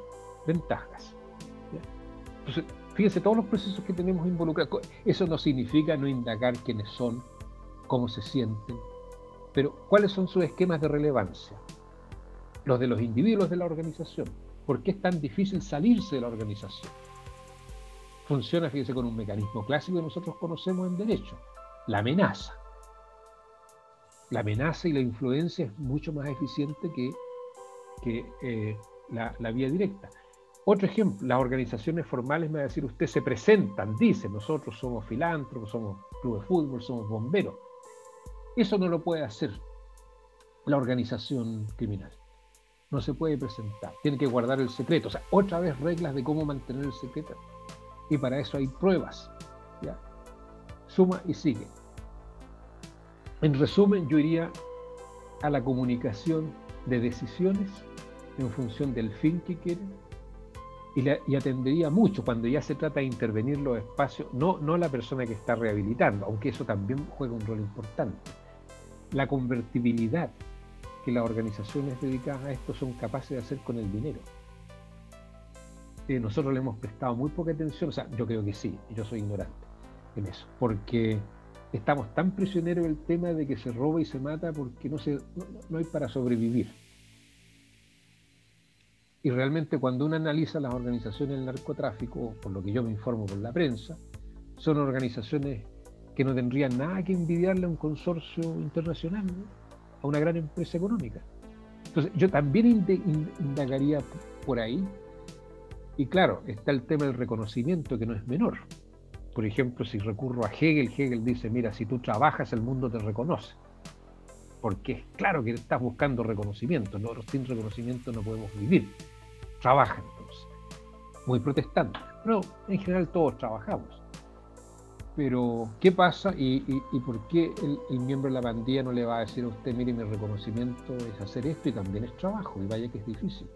S3: ventajas. Entonces, fíjense, todos los procesos que tenemos involucrados, eso no significa no indagar quiénes son, cómo se sienten, pero cuáles son sus esquemas de relevancia, los de los individuos de la organización, por qué es tan difícil salirse de la organización. Funciona, fíjense, con un mecanismo clásico que nosotros conocemos en derecho, la amenaza. La amenaza y la influencia es mucho más eficiente que, que eh, la, vía directa. Otro ejemplo, las organizaciones formales me va a decir, usted se presentan, dicen, nosotros somos filántropos, somos club de fútbol, somos bomberos. Eso no lo puede hacer la organización criminal. No se puede presentar, tiene que guardar el secreto. O sea, otra vez reglas de cómo mantener el secreto. Y para eso hay pruebas. Suma y sigue. En resumen, yo iría a la comunicación de decisiones en función del fin que quieren y, atendería mucho cuando ya se trata de intervenir los espacios, no, no la persona que está rehabilitando, aunque eso también juega un rol importante. La convertibilidad que las organizaciones dedicadas a esto son capaces de hacer con el dinero. Eh, nosotros le hemos prestado muy poca atención, o sea, yo creo que sí, yo soy ignorante en eso, porque estamos tan prisioneros del tema de que se roba y se mata porque no, hay para sobrevivir. Y realmente cuando uno analiza las organizaciones del narcotráfico, por lo que yo me informo por la prensa, son organizaciones que no tendrían nada que envidiarle a un consorcio internacional, a una gran empresa económica. Entonces yo también indagaría por ahí. Y claro, está el tema del reconocimiento que no es menor. Por ejemplo, si recurro a Hegel, Hegel dice, mira, si tú trabajas el mundo te reconoce. Porque es claro que estás buscando reconocimiento, ¿no? sin reconocimiento no podemos vivir trabaja entonces. Muy protestante. Pero en general todos trabajamos. Pero, ¿qué pasa y, por qué el, miembro de la pandilla no le va a decir a usted, mire, mi reconocimiento es hacer esto y también es trabajo? Y vaya que es difícil.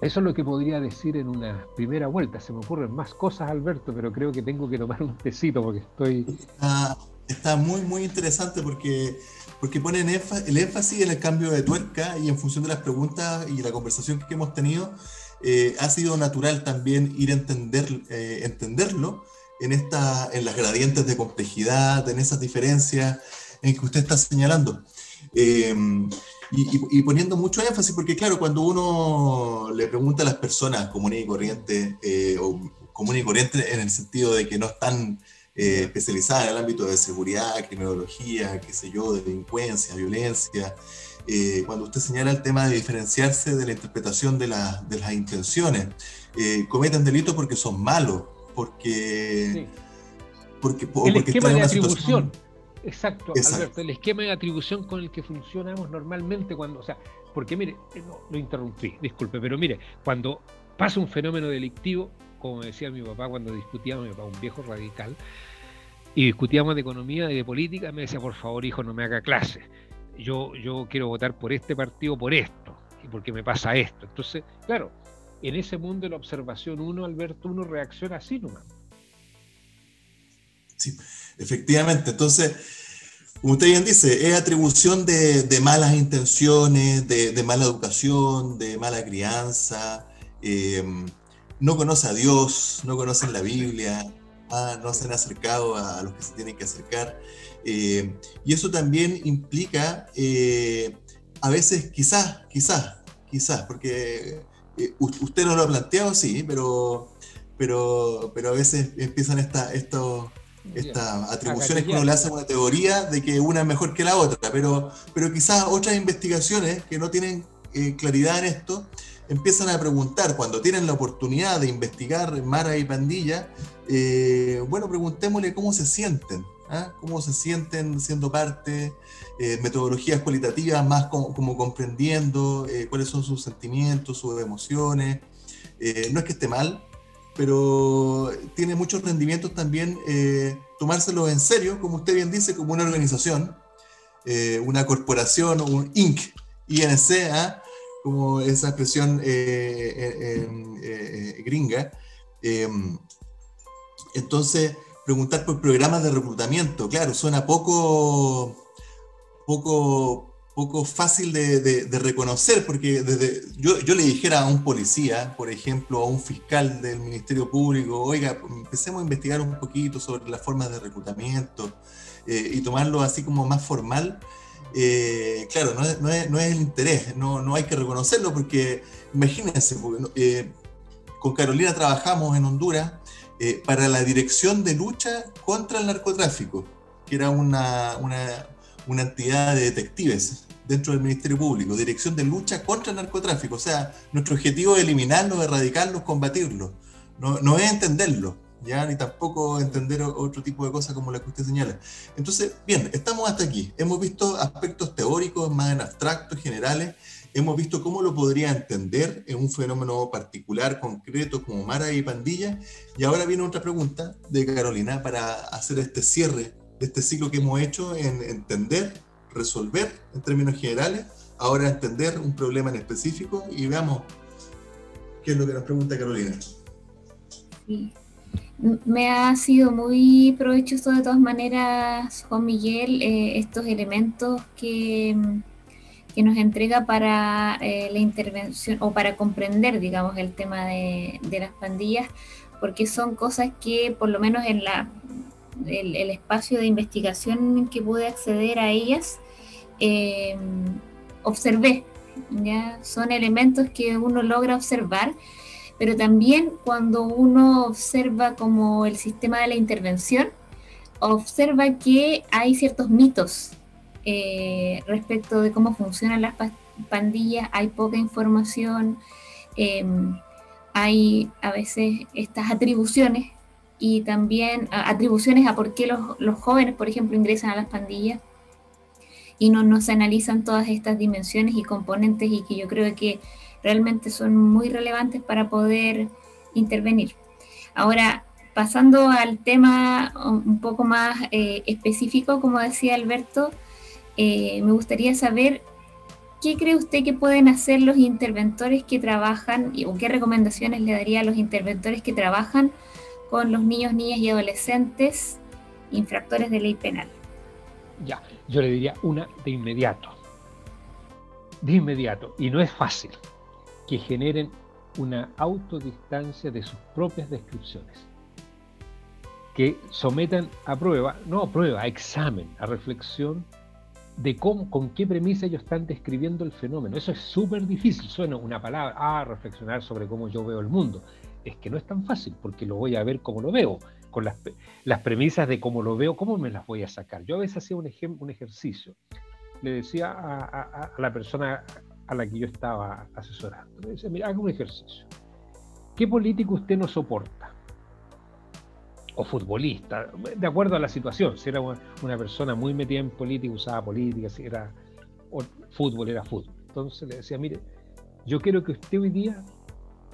S3: Eso es lo que podría decir en una primera vuelta. Se me ocurren más cosas, Alberto, pero creo que tengo que tomar un tecito porque estoy...
S1: Está, está muy, muy interesante porque porque ponen el énfasis en el cambio de tuerca y en función de las preguntas y la conversación que hemos tenido, eh, ha sido natural también ir a entender, eh, entenderlo en, esta, en las gradientes de complejidad, en esas diferencias en que usted está señalando. Eh, y, poniendo mucho énfasis, porque claro, cuando uno le pregunta a las personas comunes y corrientes, o comunes y corrientes en el sentido de que no están eh, especializada en el ámbito de seguridad, criminología, qué sé yo, delincuencia, violencia. Eh, cuando usted señala el tema de diferenciarse de la interpretación de, de las intenciones, eh, cometen delitos porque son malos, porque...
S3: porque, el esquema de atribución. Exacto, Alberto, el esquema de atribución con el que funcionamos normalmente cuando, o sea, porque mire, no, lo interrumpí, disculpe, pero mire, cuando pasa un fenómeno delictivo, como decía mi papá cuando discutíamos, mi papá, un viejo radical, y discutíamos de economía y de política, me decía, por favor, hijo, no me haga clase. Yo, yo quiero votar por este partido por esto, y porque me pasa esto. Entonces, claro, en ese mundo de la observación, uno, Alberto, uno reacciona así nomás.
S1: Sí, efectivamente. Entonces, como usted bien dice, es atribución de, malas intenciones, de, mala educación, de mala crianza. Eh, no conoce a Dios, no conocen la Biblia, ah, no se han acercado a, los que se tienen que acercar. Eh, y eso también implica, eh, a veces, quizás, quizás, quizás, porque usted no lo ha planteado, sí, pero, pero, pero a veces empiezan esta, estos, estas atribuciones que uno le hace a una teoría de que una es mejor que la otra, pero, pero quizás otras investigaciones que no tienen claridad en esto, empiezan a preguntar, cuando tienen la oportunidad de investigar Mara y Pandilla, eh, bueno, preguntémosle cómo se sienten, ¿ah? cómo se sienten siendo parte, eh, metodologías cualitativas más como, comprendiendo eh, cuáles son sus sentimientos, sus emociones. no es que esté mal, pero tiene muchos rendimientos también tomárselo en serio, como usted bien dice, como una organización, una corporación, un INC, INC, ¿ah? como esa expresión eh, eh, eh, gringa. Em, entonces, preguntar por programas de reclutamiento, claro, suena poco, poco, poco fácil de, reconocer, porque desde, yo, le dijera a un policía, por ejemplo, a un fiscal del Ministerio Público, oiga, empecemos a investigar un poquito sobre las formas de reclutamiento y tomarlo así como más formal, eh, claro, no es, no, es, el interés, no, no, hay que reconocerlo porque imagínense, eh, con Carolina trabajamos en Honduras eh, para la Dirección de Lucha contra el Narcotráfico, que era una, una, una entidad de detectives dentro del Ministerio Público, Dirección de Lucha contra el Narcotráfico. O sea, nuestro objetivo es eliminarlo, erradicarlo, combatirlo. No, no es entenderlo, ya ni tampoco entender otro tipo de cosas como la que usted señala. Entonces, bien, estamos hasta aquí. Hemos visto aspectos teóricos más en abstractos, generales, hemos visto cómo lo podría entender en un fenómeno particular, concreto, como Mara y Pandilla. Y ahora viene otra pregunta de Carolina para hacer este cierre de este ciclo que hemos hecho en entender, resolver en términos generales, ahora entender un problema en específico y veamos qué es lo que nos pregunta Carolina.
S2: Me ha sido muy provechoso de todas maneras, Juan Miguel, eh, estos elementos que que nos entrega para eh, la intervención o para comprender, digamos, el tema de, las pandillas, porque son cosas que por lo menos en la, el, espacio de investigación en que pude acceder a ellas, eh, observé, ¿ya? Son elementos que uno logra observar, pero también cuando uno observa como el sistema de la intervención, observa que hay ciertos mitos eh, respecto de cómo funcionan las pandillas, hay poca información, em, hay a veces estas atribuciones y también atribuciones a por qué los, los, jóvenes, por ejemplo, ingresan a las pandillas y no, no se analizan todas estas dimensiones y componentes y que yo creo que realmente son muy relevantes para poder intervenir. Ahora, pasando al tema un poco más eh, específico, como decía Alberto, eh, me gustaría saber qué cree usted que pueden hacer los interventores que trabajan o qué recomendaciones le daría a los interventores que trabajan con los niños, niñas y adolescentes infractores de ley penal.
S3: Ya, yo le diría una de inmediato. De inmediato, y no es fácil, que generen una autodistancia de sus propias descripciones. Que sometan a prueba, no a prueba, a examen, a reflexión de cómo, con qué premisa ellos están describiendo el fenómeno. Eso es súper difícil, suena una palabra, ah, reflexionar sobre cómo yo veo el mundo. Es que no es tan fácil, porque lo voy a ver como lo veo, con las, las premisas de cómo lo veo, cómo me las voy a sacar. Yo a veces hacía un, ejemplo, un ejercicio. Le decía a, la persona a la que yo estaba asesorando, le decía, mira, haga un ejercicio. ¿Qué político usted no soporta? o futbolista, de acuerdo a la situación. Si era una, persona muy metida en política, usaba política, si era fútbol, era fútbol. Entonces le decía, mire, yo quiero que usted hoy día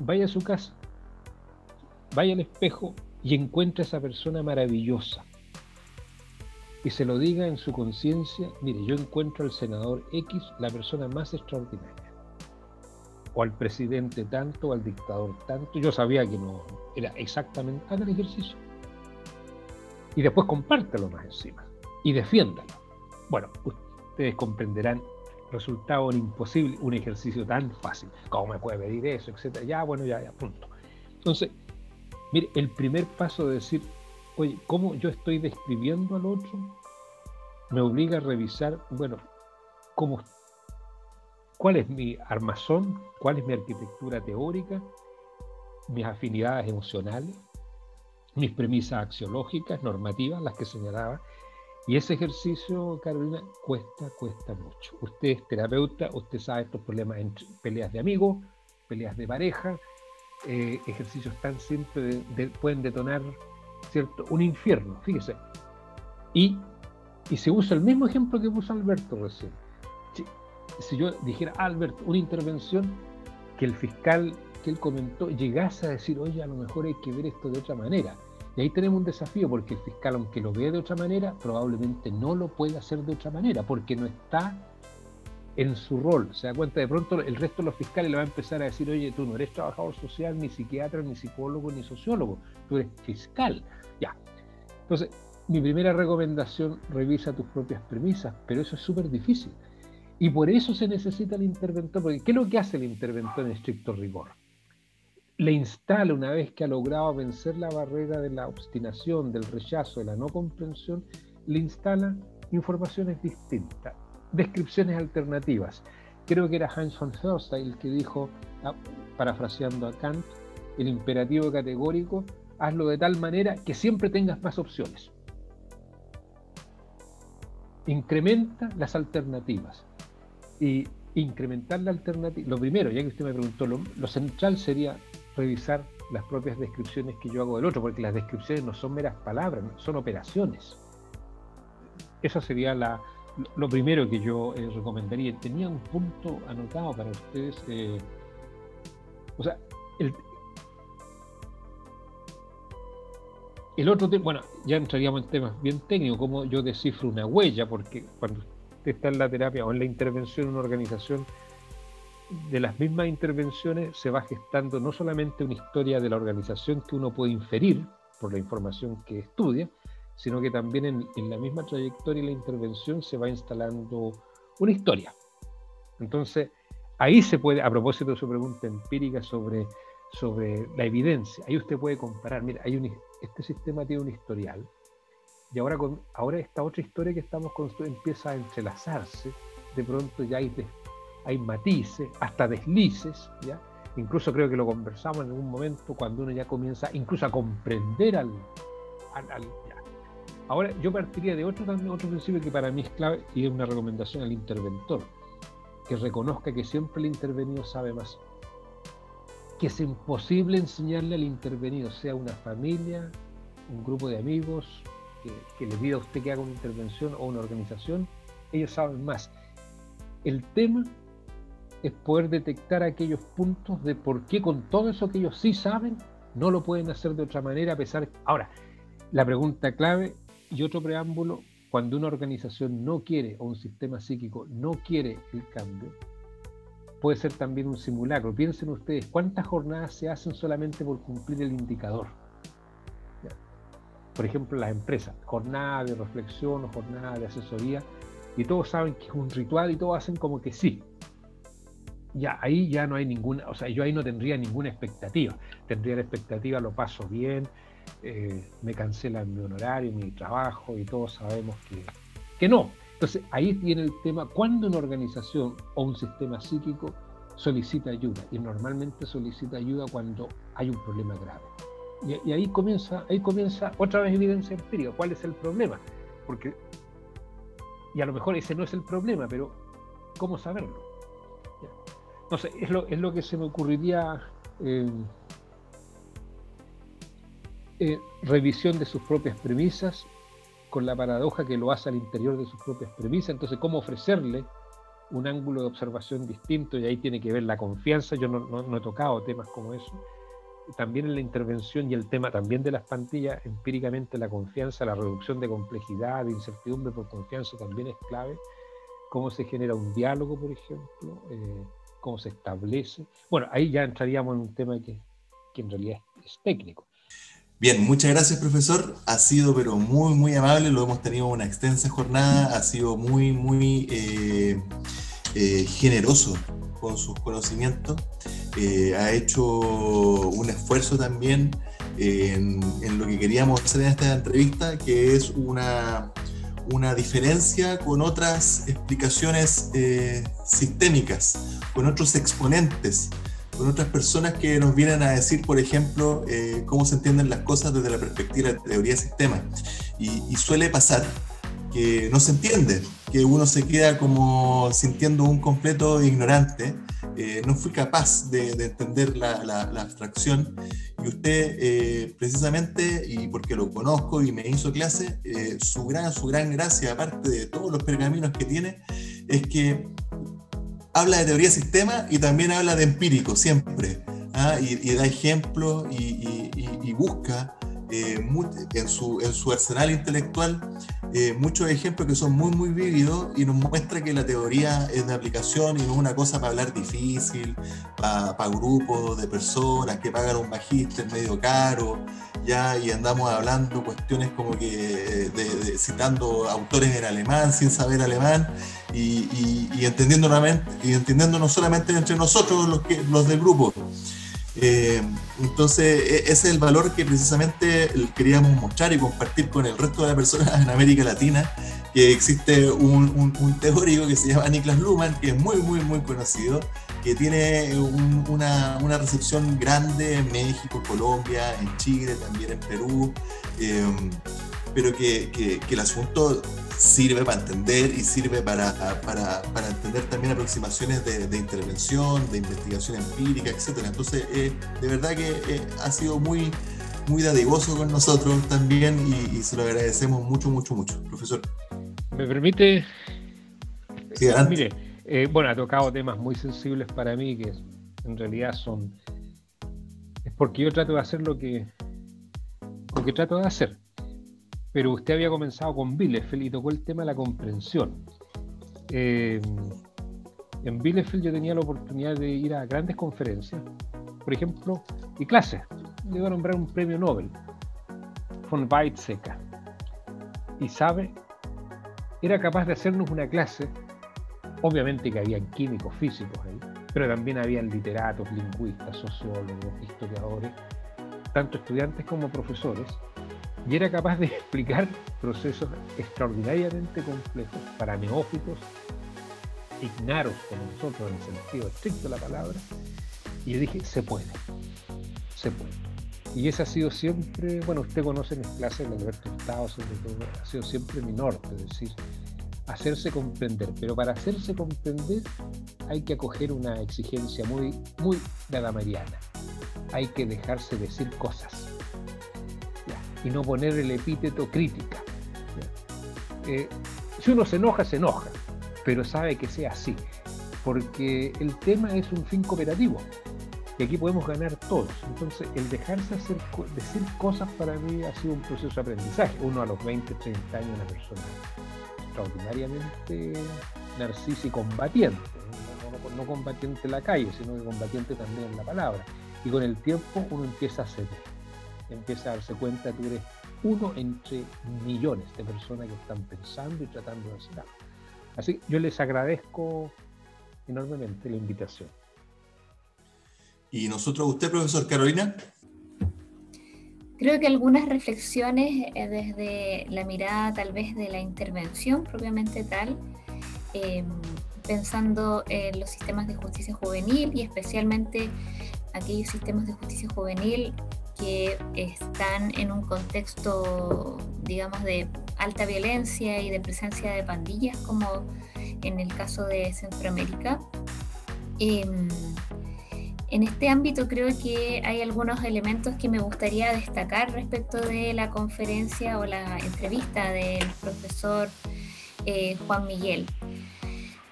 S3: vaya a su casa, vaya al espejo y encuentre a esa persona maravillosa. Y se lo diga en su conciencia, mire, yo encuentro al senador X la persona más extraordinaria. O al presidente tanto, o al dictador tanto. Yo sabía que no era exactamente. Haga el ejercicio y después compártelo más encima y defiéndalo. Bueno, ustedes comprenderán, resultado imposible un ejercicio tan fácil. ¿Cómo me puede pedir eso? Etcétera. Ya, bueno, ya, ya, punto. Entonces, mire, el primer paso de decir, oye, ¿cómo yo estoy describiendo al otro? Me obliga a revisar, bueno, cómo, cuál es mi armazón, cuál es mi arquitectura teórica, mis afinidades emocionales, mis premisas axiológicas, normativas, las que señalaba. Y ese ejercicio, Carolina, cuesta, cuesta mucho. Usted es terapeuta, usted sabe estos problemas entre peleas de amigos, peleas de pareja, eh, ejercicios tan simples pueden detonar ¿cierto? un infierno, fíjese. Y, y se usa el mismo ejemplo que puso Alberto recién. Si, si yo dijera, Alberto, una intervención que el fiscal que él comentó llegase a decir, oye, a lo mejor hay que ver esto de otra manera y ahí tenemos un desafío porque el fiscal, aunque lo ve de otra manera, probablemente no lo puede hacer de otra manera porque no está en su rol. Se da cuenta, de pronto el resto de los fiscales le va a empezar a decir, oye, tú no eres trabajador social, ni psiquiatra, ni psicólogo, ni sociólogo, tú eres fiscal. Ya. Entonces, mi primera recomendación, revisa tus propias premisas, pero eso es súper difícil. Y por eso se necesita el interventor, porque ¿qué es lo que hace el interventor en estricto rigor? le instala, una vez que ha logrado vencer la barrera de la obstinación, del rechazo, de la no comprensión, le instala informaciones distintas, descripciones alternativas. Creo que era Hans von Hörstein el que dijo, ah, parafraseando a Kant, el imperativo categórico, hazlo de tal manera que siempre tengas más opciones. Incrementa las alternativas. y incrementar la alternativa. Lo primero, ya que usted me preguntó, lo, central sería revisar las propias descripciones que yo hago del otro, porque las descripciones no son meras palabras, son operaciones. Eso sería la, lo primero que yo eh, recomendaría. Tenía un punto anotado para ustedes. Eh, o sea, el, el otro tema, bueno, ya entraríamos en temas bien técnicos, como yo descifro una huella, porque cuando usted está en la terapia o en la intervención en una organización, de las mismas intervenciones se va gestando no solamente una historia de la organización que uno puede inferir por la información que estudia, sino que también en, la misma trayectoria y la intervención se va instalando una historia. Entonces, ahí se puede, a propósito de su pregunta empírica sobre, sobre la evidencia, ahí usted puede comparar, mira, hay un, este sistema tiene un historial, y ahora, con, ahora esta otra historia que estamos construyendo empieza a entrelazarse, de pronto ya hay, hay matices, hasta deslices, ¿ya? incluso creo que lo conversamos en algún momento cuando uno ya comienza incluso a comprender al, al Ahora, yo partiría de otro, también, otro principio que para mí es clave y es una recomendación al interventor, que reconozca que siempre el intervenido sabe más. Que es imposible enseñarle al intervenido, sea una familia, un grupo de amigos, que, le pida a usted que haga una intervención o una organización, ellos saben más. El tema es poder detectar aquellos puntos de por qué con todo eso que ellos sí saben, no lo pueden hacer de otra manera a pesar... Ahora, la pregunta clave y otro preámbulo, cuando una organización no quiere o un sistema psíquico no quiere el cambio, puede ser también un simulacro. Piensen ustedes, ¿cuántas jornadas se hacen solamente por cumplir el indicador? Por ejemplo, las empresas, jornada de reflexión o jornada de asesoría, y todos saben que es un ritual y todos hacen como que sí. Ya, ahí ya no hay ninguna, o sea, yo ahí no tendría ninguna expectativa. Tendría la expectativa, lo paso bien, eh, me cancelan mi honorario, mi trabajo y todos sabemos que, que no. Entonces ahí viene el tema, cuando una organización o un sistema psíquico solicita ayuda y normalmente solicita ayuda cuando hay un problema grave. Y, ahí, comienza, ahí comienza otra vez evidencia empírica. ¿Cuál es el problema? Porque, y a lo mejor ese no es el problema, pero ¿cómo saberlo? No sé, es lo, es lo que se me ocurriría eh, eh, revisión de sus propias premisas, con la paradoja que lo hace al interior de sus propias premisas. Entonces, ¿cómo ofrecerle un ángulo de observación distinto? Y ahí tiene que ver la confianza. Yo no, he tocado temas como eso. También en la intervención y el tema también de las plantillas, empíricamente la confianza, la reducción de complejidad, de incertidumbre por confianza también es clave. Cómo se genera un diálogo, por ejemplo, eh, cómo se establece. Bueno, ahí ya entraríamos en un tema que, que en realidad es técnico.
S1: Bien, muchas gracias profesor. Ha sido pero muy, muy amable. Lo hemos tenido una extensa jornada. Ha sido muy, muy eh, eh, generoso con sus conocimientos. Eh, ha hecho un esfuerzo también en, lo que queríamos hacer en esta entrevista, que es una, una diferencia con otras explicaciones sistémicas, con otros exponentes con otras personas que nos vienen a decir, por ejemplo, eh, cómo se entienden las cosas desde la perspectiva de teoría de sistemas. Y, suele pasar que no se entiende, que uno se queda como sintiendo un completo ignorante. Eh, no fui capaz de, entender la, abstracción y usted eh, precisamente, y porque lo conozco y me hizo clase, su, gran, su gran gracia, aparte de todos los pergaminos que tiene, es que habla de teoría de sistema y también habla de empírico, siempre. ¿ah? Y, da ejemplos y, busca eh, en, su, en su arsenal intelectual eh, muchos ejemplos que son muy, muy vívidos y nos muestra que la teoría es de aplicación y no es una cosa para hablar difícil, para grupos de personas que pagan un magíster medio caro, ya, y andamos hablando cuestiones como que de, citando autores en alemán sin saber alemán y, y, y, entendiendo, y entendiéndonos solamente entre nosotros los, que, los del grupo. Eh, entonces, e, ese es el valor que precisamente queríamos mostrar y compartir con el resto de las personas en América Latina, que existe un, un, teórico que se llama Niklas Luhmann, que es muy, muy, muy conocido, que tiene una, una, recepción grande en México, Colombia, en Chile, también en Perú, eh, pero que, que, que, el asunto sirve para entender y sirve para, para, para entender también aproximaciones de, de, intervención, de investigación empírica, etc. Entonces, eh, de verdad que eh, ha sido muy, muy dadivoso con nosotros también y, y, se lo agradecemos mucho, mucho, mucho, profesor.
S3: ¿Me permite?
S1: Sí.
S3: Mire, eh, bueno, ha tocado temas muy sensibles para mí que en realidad son... Es porque yo trato de hacer lo que, lo que trato de hacer pero usted había comenzado con Bielefeld y tocó el tema de la comprensión. Eh, en Bielefeld yo tenía la oportunidad de ir a grandes conferencias, por ejemplo, y clases. Le iba a nombrar un premio Nobel, von Weizsäcker. Y sabe, era capaz de hacernos una clase, obviamente que había químicos, físicos ahí, pero también había literatos, lingüistas, sociólogos, historiadores, tanto estudiantes como profesores, y era capaz de explicar procesos extraordinariamente complejos para neófitos, ignaros como nosotros en el sentido estricto de la palabra, y dije, se puede, se puede. Y ese ha sido siempre, bueno, usted conoce mis clases de Alberto Hurtado, sobre todo, ha sido siempre mi norte, es decir, hacerse comprender. Pero para hacerse comprender hay que acoger una exigencia muy, muy mariana. Hay que dejarse decir cosas y no poner el epíteto crítica. Eh, si uno se enoja, se enoja, pero sabe que sea así, porque el tema es un fin cooperativo y aquí podemos ganar todos. Entonces, el dejarse decir cosas para mí ha sido un proceso de aprendizaje. Uno a los 20, 30 años, una persona extraordinariamente narcisa y combatiente. No, no combatiente en la calle, sino que combatiente también en la palabra. Y con el tiempo uno empieza a ceder empieza a darse cuenta que eres uno entre millones de personas que están pensando y tratando de hacer algo. Así yo les agradezco enormemente la invitación.
S1: ¿Y nosotros, usted, profesor Carolina?
S2: Creo que algunas reflexiones eh, desde la mirada tal vez de la intervención propiamente tal, em, pensando en los sistemas de justicia juvenil y especialmente aquellos sistemas de justicia juvenil que están en un contexto, digamos, de alta violencia y de presencia de pandillas, como en el caso de Centroamérica. Em, en este ámbito creo que hay algunos elementos que me gustaría destacar respecto de la conferencia o la entrevista del profesor eh, Juan Miguel.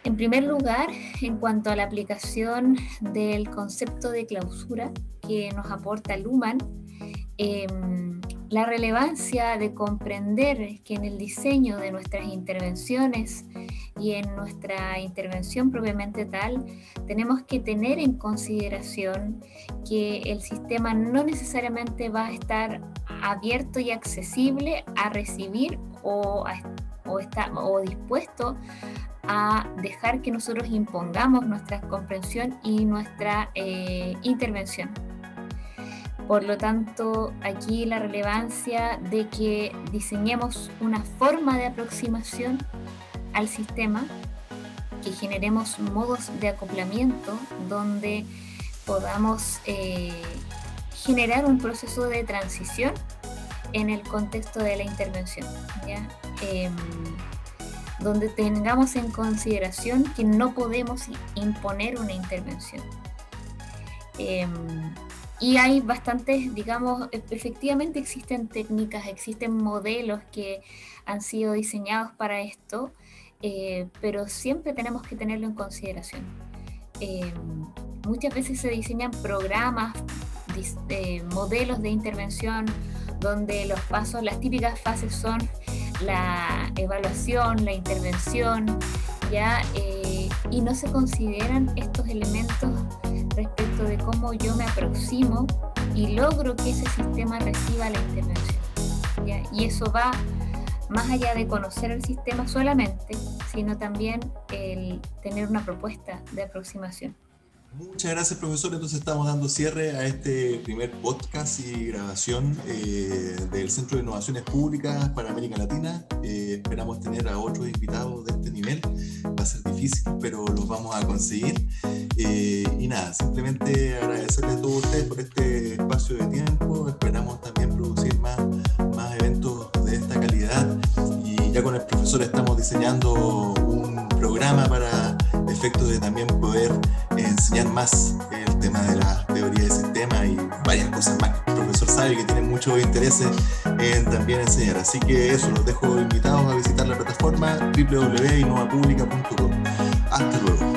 S2: En primer lugar, en cuanto a la aplicación del concepto de clausura que nos aporta Luhmann, em, la relevancia de comprender que en el diseño de nuestras intervenciones y en nuestra intervención propiamente tal, tenemos que tener en consideración que el sistema no necesariamente va a estar abierto y accesible a recibir o, o, está, o dispuesto a dejar que nosotros impongamos nuestra comprensión y nuestra eh, intervención. Por lo tanto, aquí la relevancia de que diseñemos una forma de aproximación al sistema, que generemos modos de acoplamiento donde podamos eh, generar un proceso de transición en el contexto de la intervención. Em, donde tengamos en consideración que no podemos imponer una intervención. Em, y hay bastantes, digamos, efectivamente existen técnicas, existen modelos que han sido diseñados para esto, eh, pero siempre tenemos que tenerlo en consideración. Em, muchas veces se diseñan programas, eh, modelos de intervención donde los pasos, las típicas fases son la evaluación, la intervención, ¿ya? Eh, y no se consideran estos elementos de cómo yo me aproximo y logro que ese sistema reciba la intervención. Y eso va más allá de conocer el sistema solamente, sino también el tener una propuesta de aproximación.
S1: Muchas gracias, profesor. Entonces estamos dando cierre a este primer podcast y grabación eh, del Centro de Innovaciones Públicas para América Latina. Eh, esperamos tener a otros invitados de este nivel. Va a ser difícil, pero los vamos a conseguir. Eh, y nada, simplemente agradecerle a todos ustedes por este espacio de tiempo. Esperamos también producir más, más eventos de esta calidad y ya con el profesor estamos diseñando un programa para efectos de también poder enseñar más el tema de la teoría de sistema y varias cosas más. El profesor sabe que tiene mucho interés en también enseñar. Así que eso, los dejo invitados a visitar la plataforma www.innovapublica.com. Hasta luego.